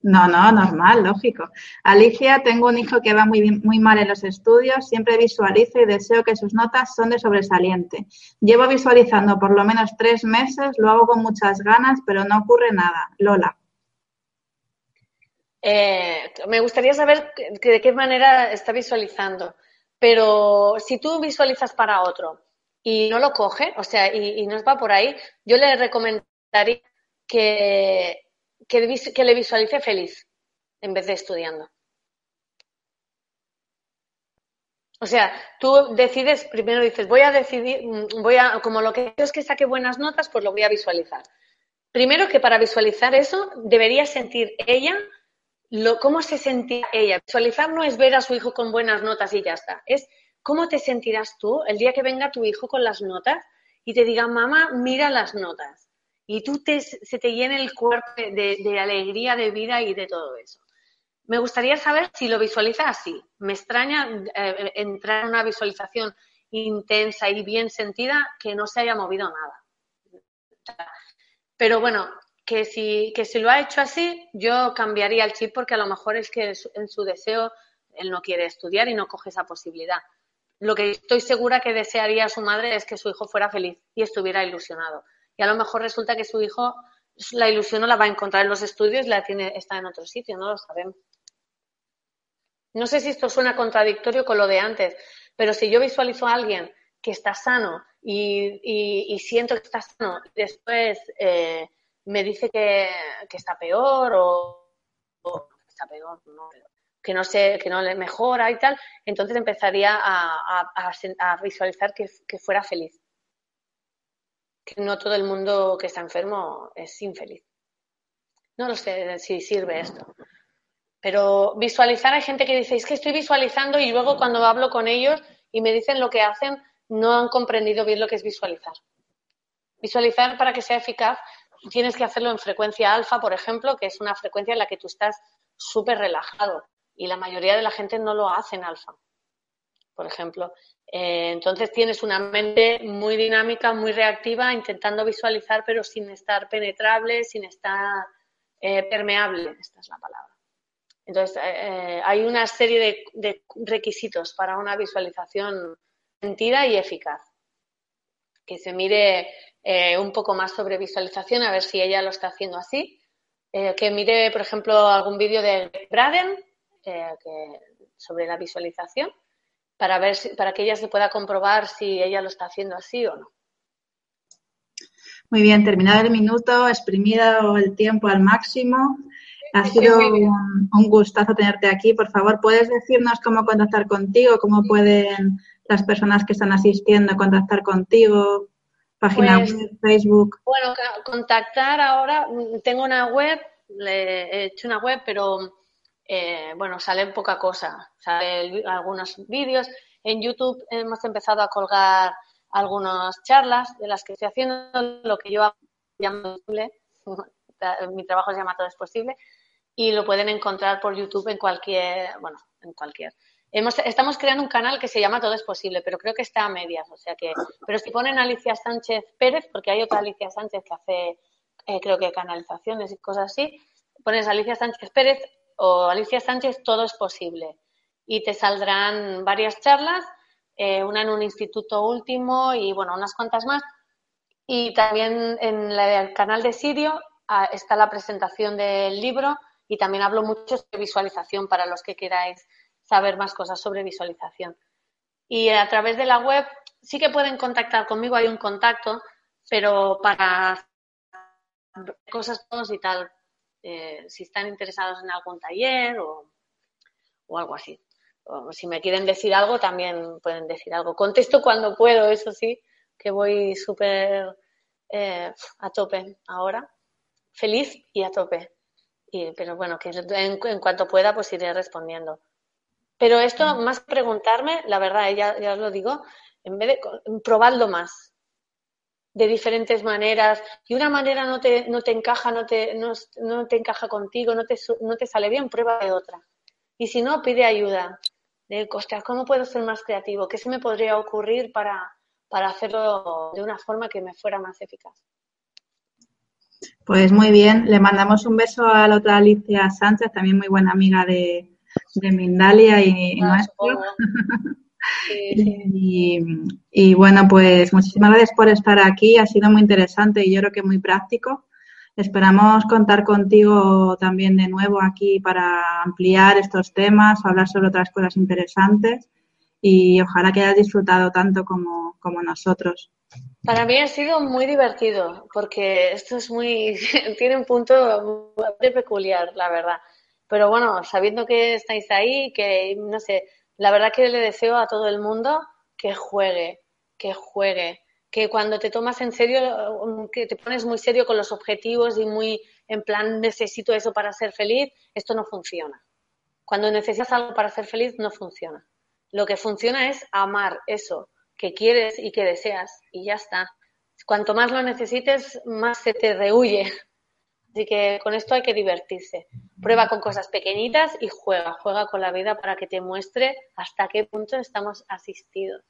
No, no, normal, lógico. Alicia, tengo un hijo que va muy, muy mal en los estudios, siempre visualizo y deseo que sus notas son de sobresaliente. Llevo visualizando por lo menos tres meses, lo hago con muchas ganas, pero no ocurre nada. Lola. Eh, me gustaría saber de qué manera está visualizando, pero si tú visualizas para otro y no lo coge, o sea, y, y no va por ahí, yo le recomendaría que que, le visualice feliz en vez de estudiando. O sea, tú decides, primero dices, voy a decidir, mm, voy a, como lo que es que saque buenas notas, pues lo voy a visualizar. Primero que para visualizar eso debería sentir ella lo, cómo se sentía ella. Visualizar no es ver a su hijo con buenas notas y ya está. Es cómo te sentirás tú el día que venga tu hijo con las notas y te diga, mamá, mira las notas y tú te, se te llene el cuerpo de, alegría, de vida y de todo eso. Me gustaría saber si lo visualiza así. Me extraña eh, entrar en una visualización intensa y bien sentida que no se haya movido nada. Pero bueno, que si, que si lo ha hecho así, yo cambiaría el chip porque a lo mejor es que en su deseo él no quiere estudiar y no coge esa posibilidad. Lo que estoy segura que desearía su madre es que su hijo fuera feliz y estuviera ilusionado y a lo mejor resulta que su hijo la ilusión no la va a encontrar en los estudios, la tiene, está en otro sitio, no lo sabemos. No sé si esto suena contradictorio con lo de antes, pero si yo visualizo a alguien que está sano y, siento que está sano, y después eh, me dice que, está peor o, está peor, que no sé, que no le mejora y tal, entonces empezaría a, visualizar que, que fuera feliz que no todo el mundo que está enfermo es infeliz. No lo sé si sirve esto. Pero visualizar, hay gente que dice, es que estoy visualizando y luego cuando hablo con ellos y me dicen lo que hacen, no han comprendido bien lo que es visualizar. Visualizar para que sea eficaz, tienes que hacerlo en frecuencia alfa, por ejemplo, que es una frecuencia en la que tú estás súper relajado y la mayoría de la gente no lo hace en alfa. Por ejemplo, eh, entonces tienes una mente muy dinámica, muy reactiva, intentando visualizar, pero sin estar penetrable, sin estar eh, permeable, esta es la palabra. Entonces, eh, hay una serie de, requisitos para una visualización sentida y eficaz. Que se mire un poco más sobre visualización, a ver si ella lo está haciendo así. que mire, por ejemplo, algún vídeo de Braden sobre la visualización para ver si, para que ella se pueda comprobar si ella lo está haciendo así o no. Muy bien, terminado el minuto, exprimido el tiempo al máximo. Ha sido un, gustazo tenerte aquí. Por favor, ¿puedes decirnos cómo contactar contigo? ¿Cómo pueden las personas que están asistiendo contactar contigo? Página pues, web, Facebook. Bueno, contactar ahora, tengo una web, le he hecho una web, pero eh, bueno, sale poca cosa, sale algunos vídeos. En YouTube hemos empezado a colgar algunas charlas de las que estoy haciendo, lo que yo llamo mi trabajo se llama Todo es Posible, y lo pueden encontrar por YouTube en cualquier, bueno, en cualquier. Hemos, estamos creando un canal que se llama Todo es Posible, pero creo que está a medias, o sea que, pero si ponen Alicia Sánchez Pérez, porque hay otra Alicia Sánchez que hace, eh, creo que canalizaciones y cosas así, pones Alicia Sánchez Pérez, o Alicia Sánchez, todo es posible. Y te saldrán varias charlas, eh, una en un instituto último y bueno, unas cuantas más. Y también en el canal de Sirio ah, está la presentación del libro y también hablo mucho sobre visualización para los que queráis saber más cosas sobre visualización. Y a través de la web sí que pueden contactar conmigo, hay un contacto, pero para cosas y tal, eh, si están interesados en algún taller o, algo así. O si me quieren decir algo, también pueden decir algo. Contesto cuando puedo, eso sí, que voy súper eh, a tope ahora. Feliz y a tope. Y, pero bueno, que en, cuanto pueda, pues iré respondiendo. Pero esto, más preguntarme, la verdad, ya, ya os lo digo, en vez de probadlo más de diferentes maneras y una manera no te, no te encaja, no te, no, te encaja contigo, no te, no te sale bien, prueba de otra. Y si no, pide ayuda. De, ostras, ¿cómo puedo ser más creativo? ¿Qué se me podría ocurrir para, para hacerlo de una forma que me fuera más eficaz? Pues muy bien, le mandamos un beso a la otra Alicia Sánchez, también muy buena amiga de, de Mindalia y, ah, Y, bueno, pues muchísimas gracias por estar aquí. Ha sido muy interesante y yo creo que muy práctico. Esperamos contar contigo también de nuevo aquí para ampliar estos temas, hablar sobre otras cosas interesantes y ojalá que hayas disfrutado tanto como, como nosotros. Para mí ha sido muy divertido porque esto es muy, tiene un punto muy peculiar, la verdad. Pero bueno, sabiendo que estáis ahí, que no sé, la verdad que le deseo a todo el mundo que juegue, que juegue, que cuando te tomas en serio, que te pones muy serio con los objetivos y muy en plan necesito eso para ser feliz, esto no funciona. Cuando necesitas algo para ser feliz, no funciona. Lo que funciona es amar eso que quieres y que deseas y ya está. Cuanto más lo necesites, más se te rehuye Así que con esto hay que divertirse. Prueba con cosas pequeñitas y juega, juega con la vida para que te muestre hasta qué punto estamos asistidos.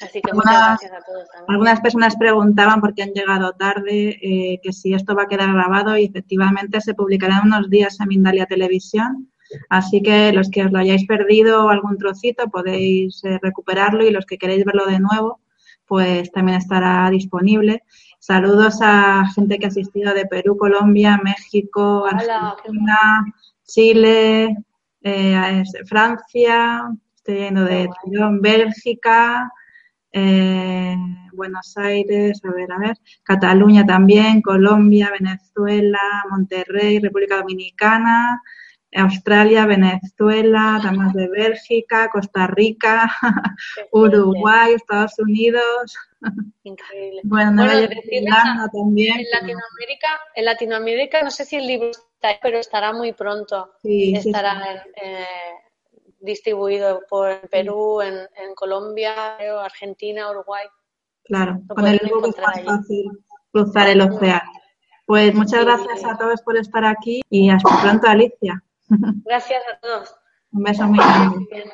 Así que muchas gracias a todos. Algunas personas preguntaban por qué han llegado tarde, eh, que si esto va a quedar grabado y efectivamente se publicará en unos días en Mindalia Televisión. Así que los que os lo hayáis perdido algún trocito podéis eh, recuperarlo y los que queréis verlo de nuevo, pues también estará disponible. Saludos a gente que ha asistido de Perú, Colombia, México, Argentina, Chile, eh, Francia, estoy yendo de Bélgica, eh, Buenos Aires, a ver, a ver, Cataluña también, Colombia, Venezuela, Monterrey, República Dominicana, Australia, Venezuela, además de Bélgica, Costa Rica, Uruguay, Estados Unidos. Increíble. Bueno, no bueno también. En Latinoamérica, en Latinoamérica, no sé si el libro está ahí, pero estará muy pronto. Sí, estará eh, distribuido por Perú, en, en Colombia, Argentina, Uruguay. Claro, con el libro es más fácil cruzar el océano. Pues muchas gracias a todos por estar aquí y hasta pronto, Alicia. Gracias a todos. Un beso muy grande.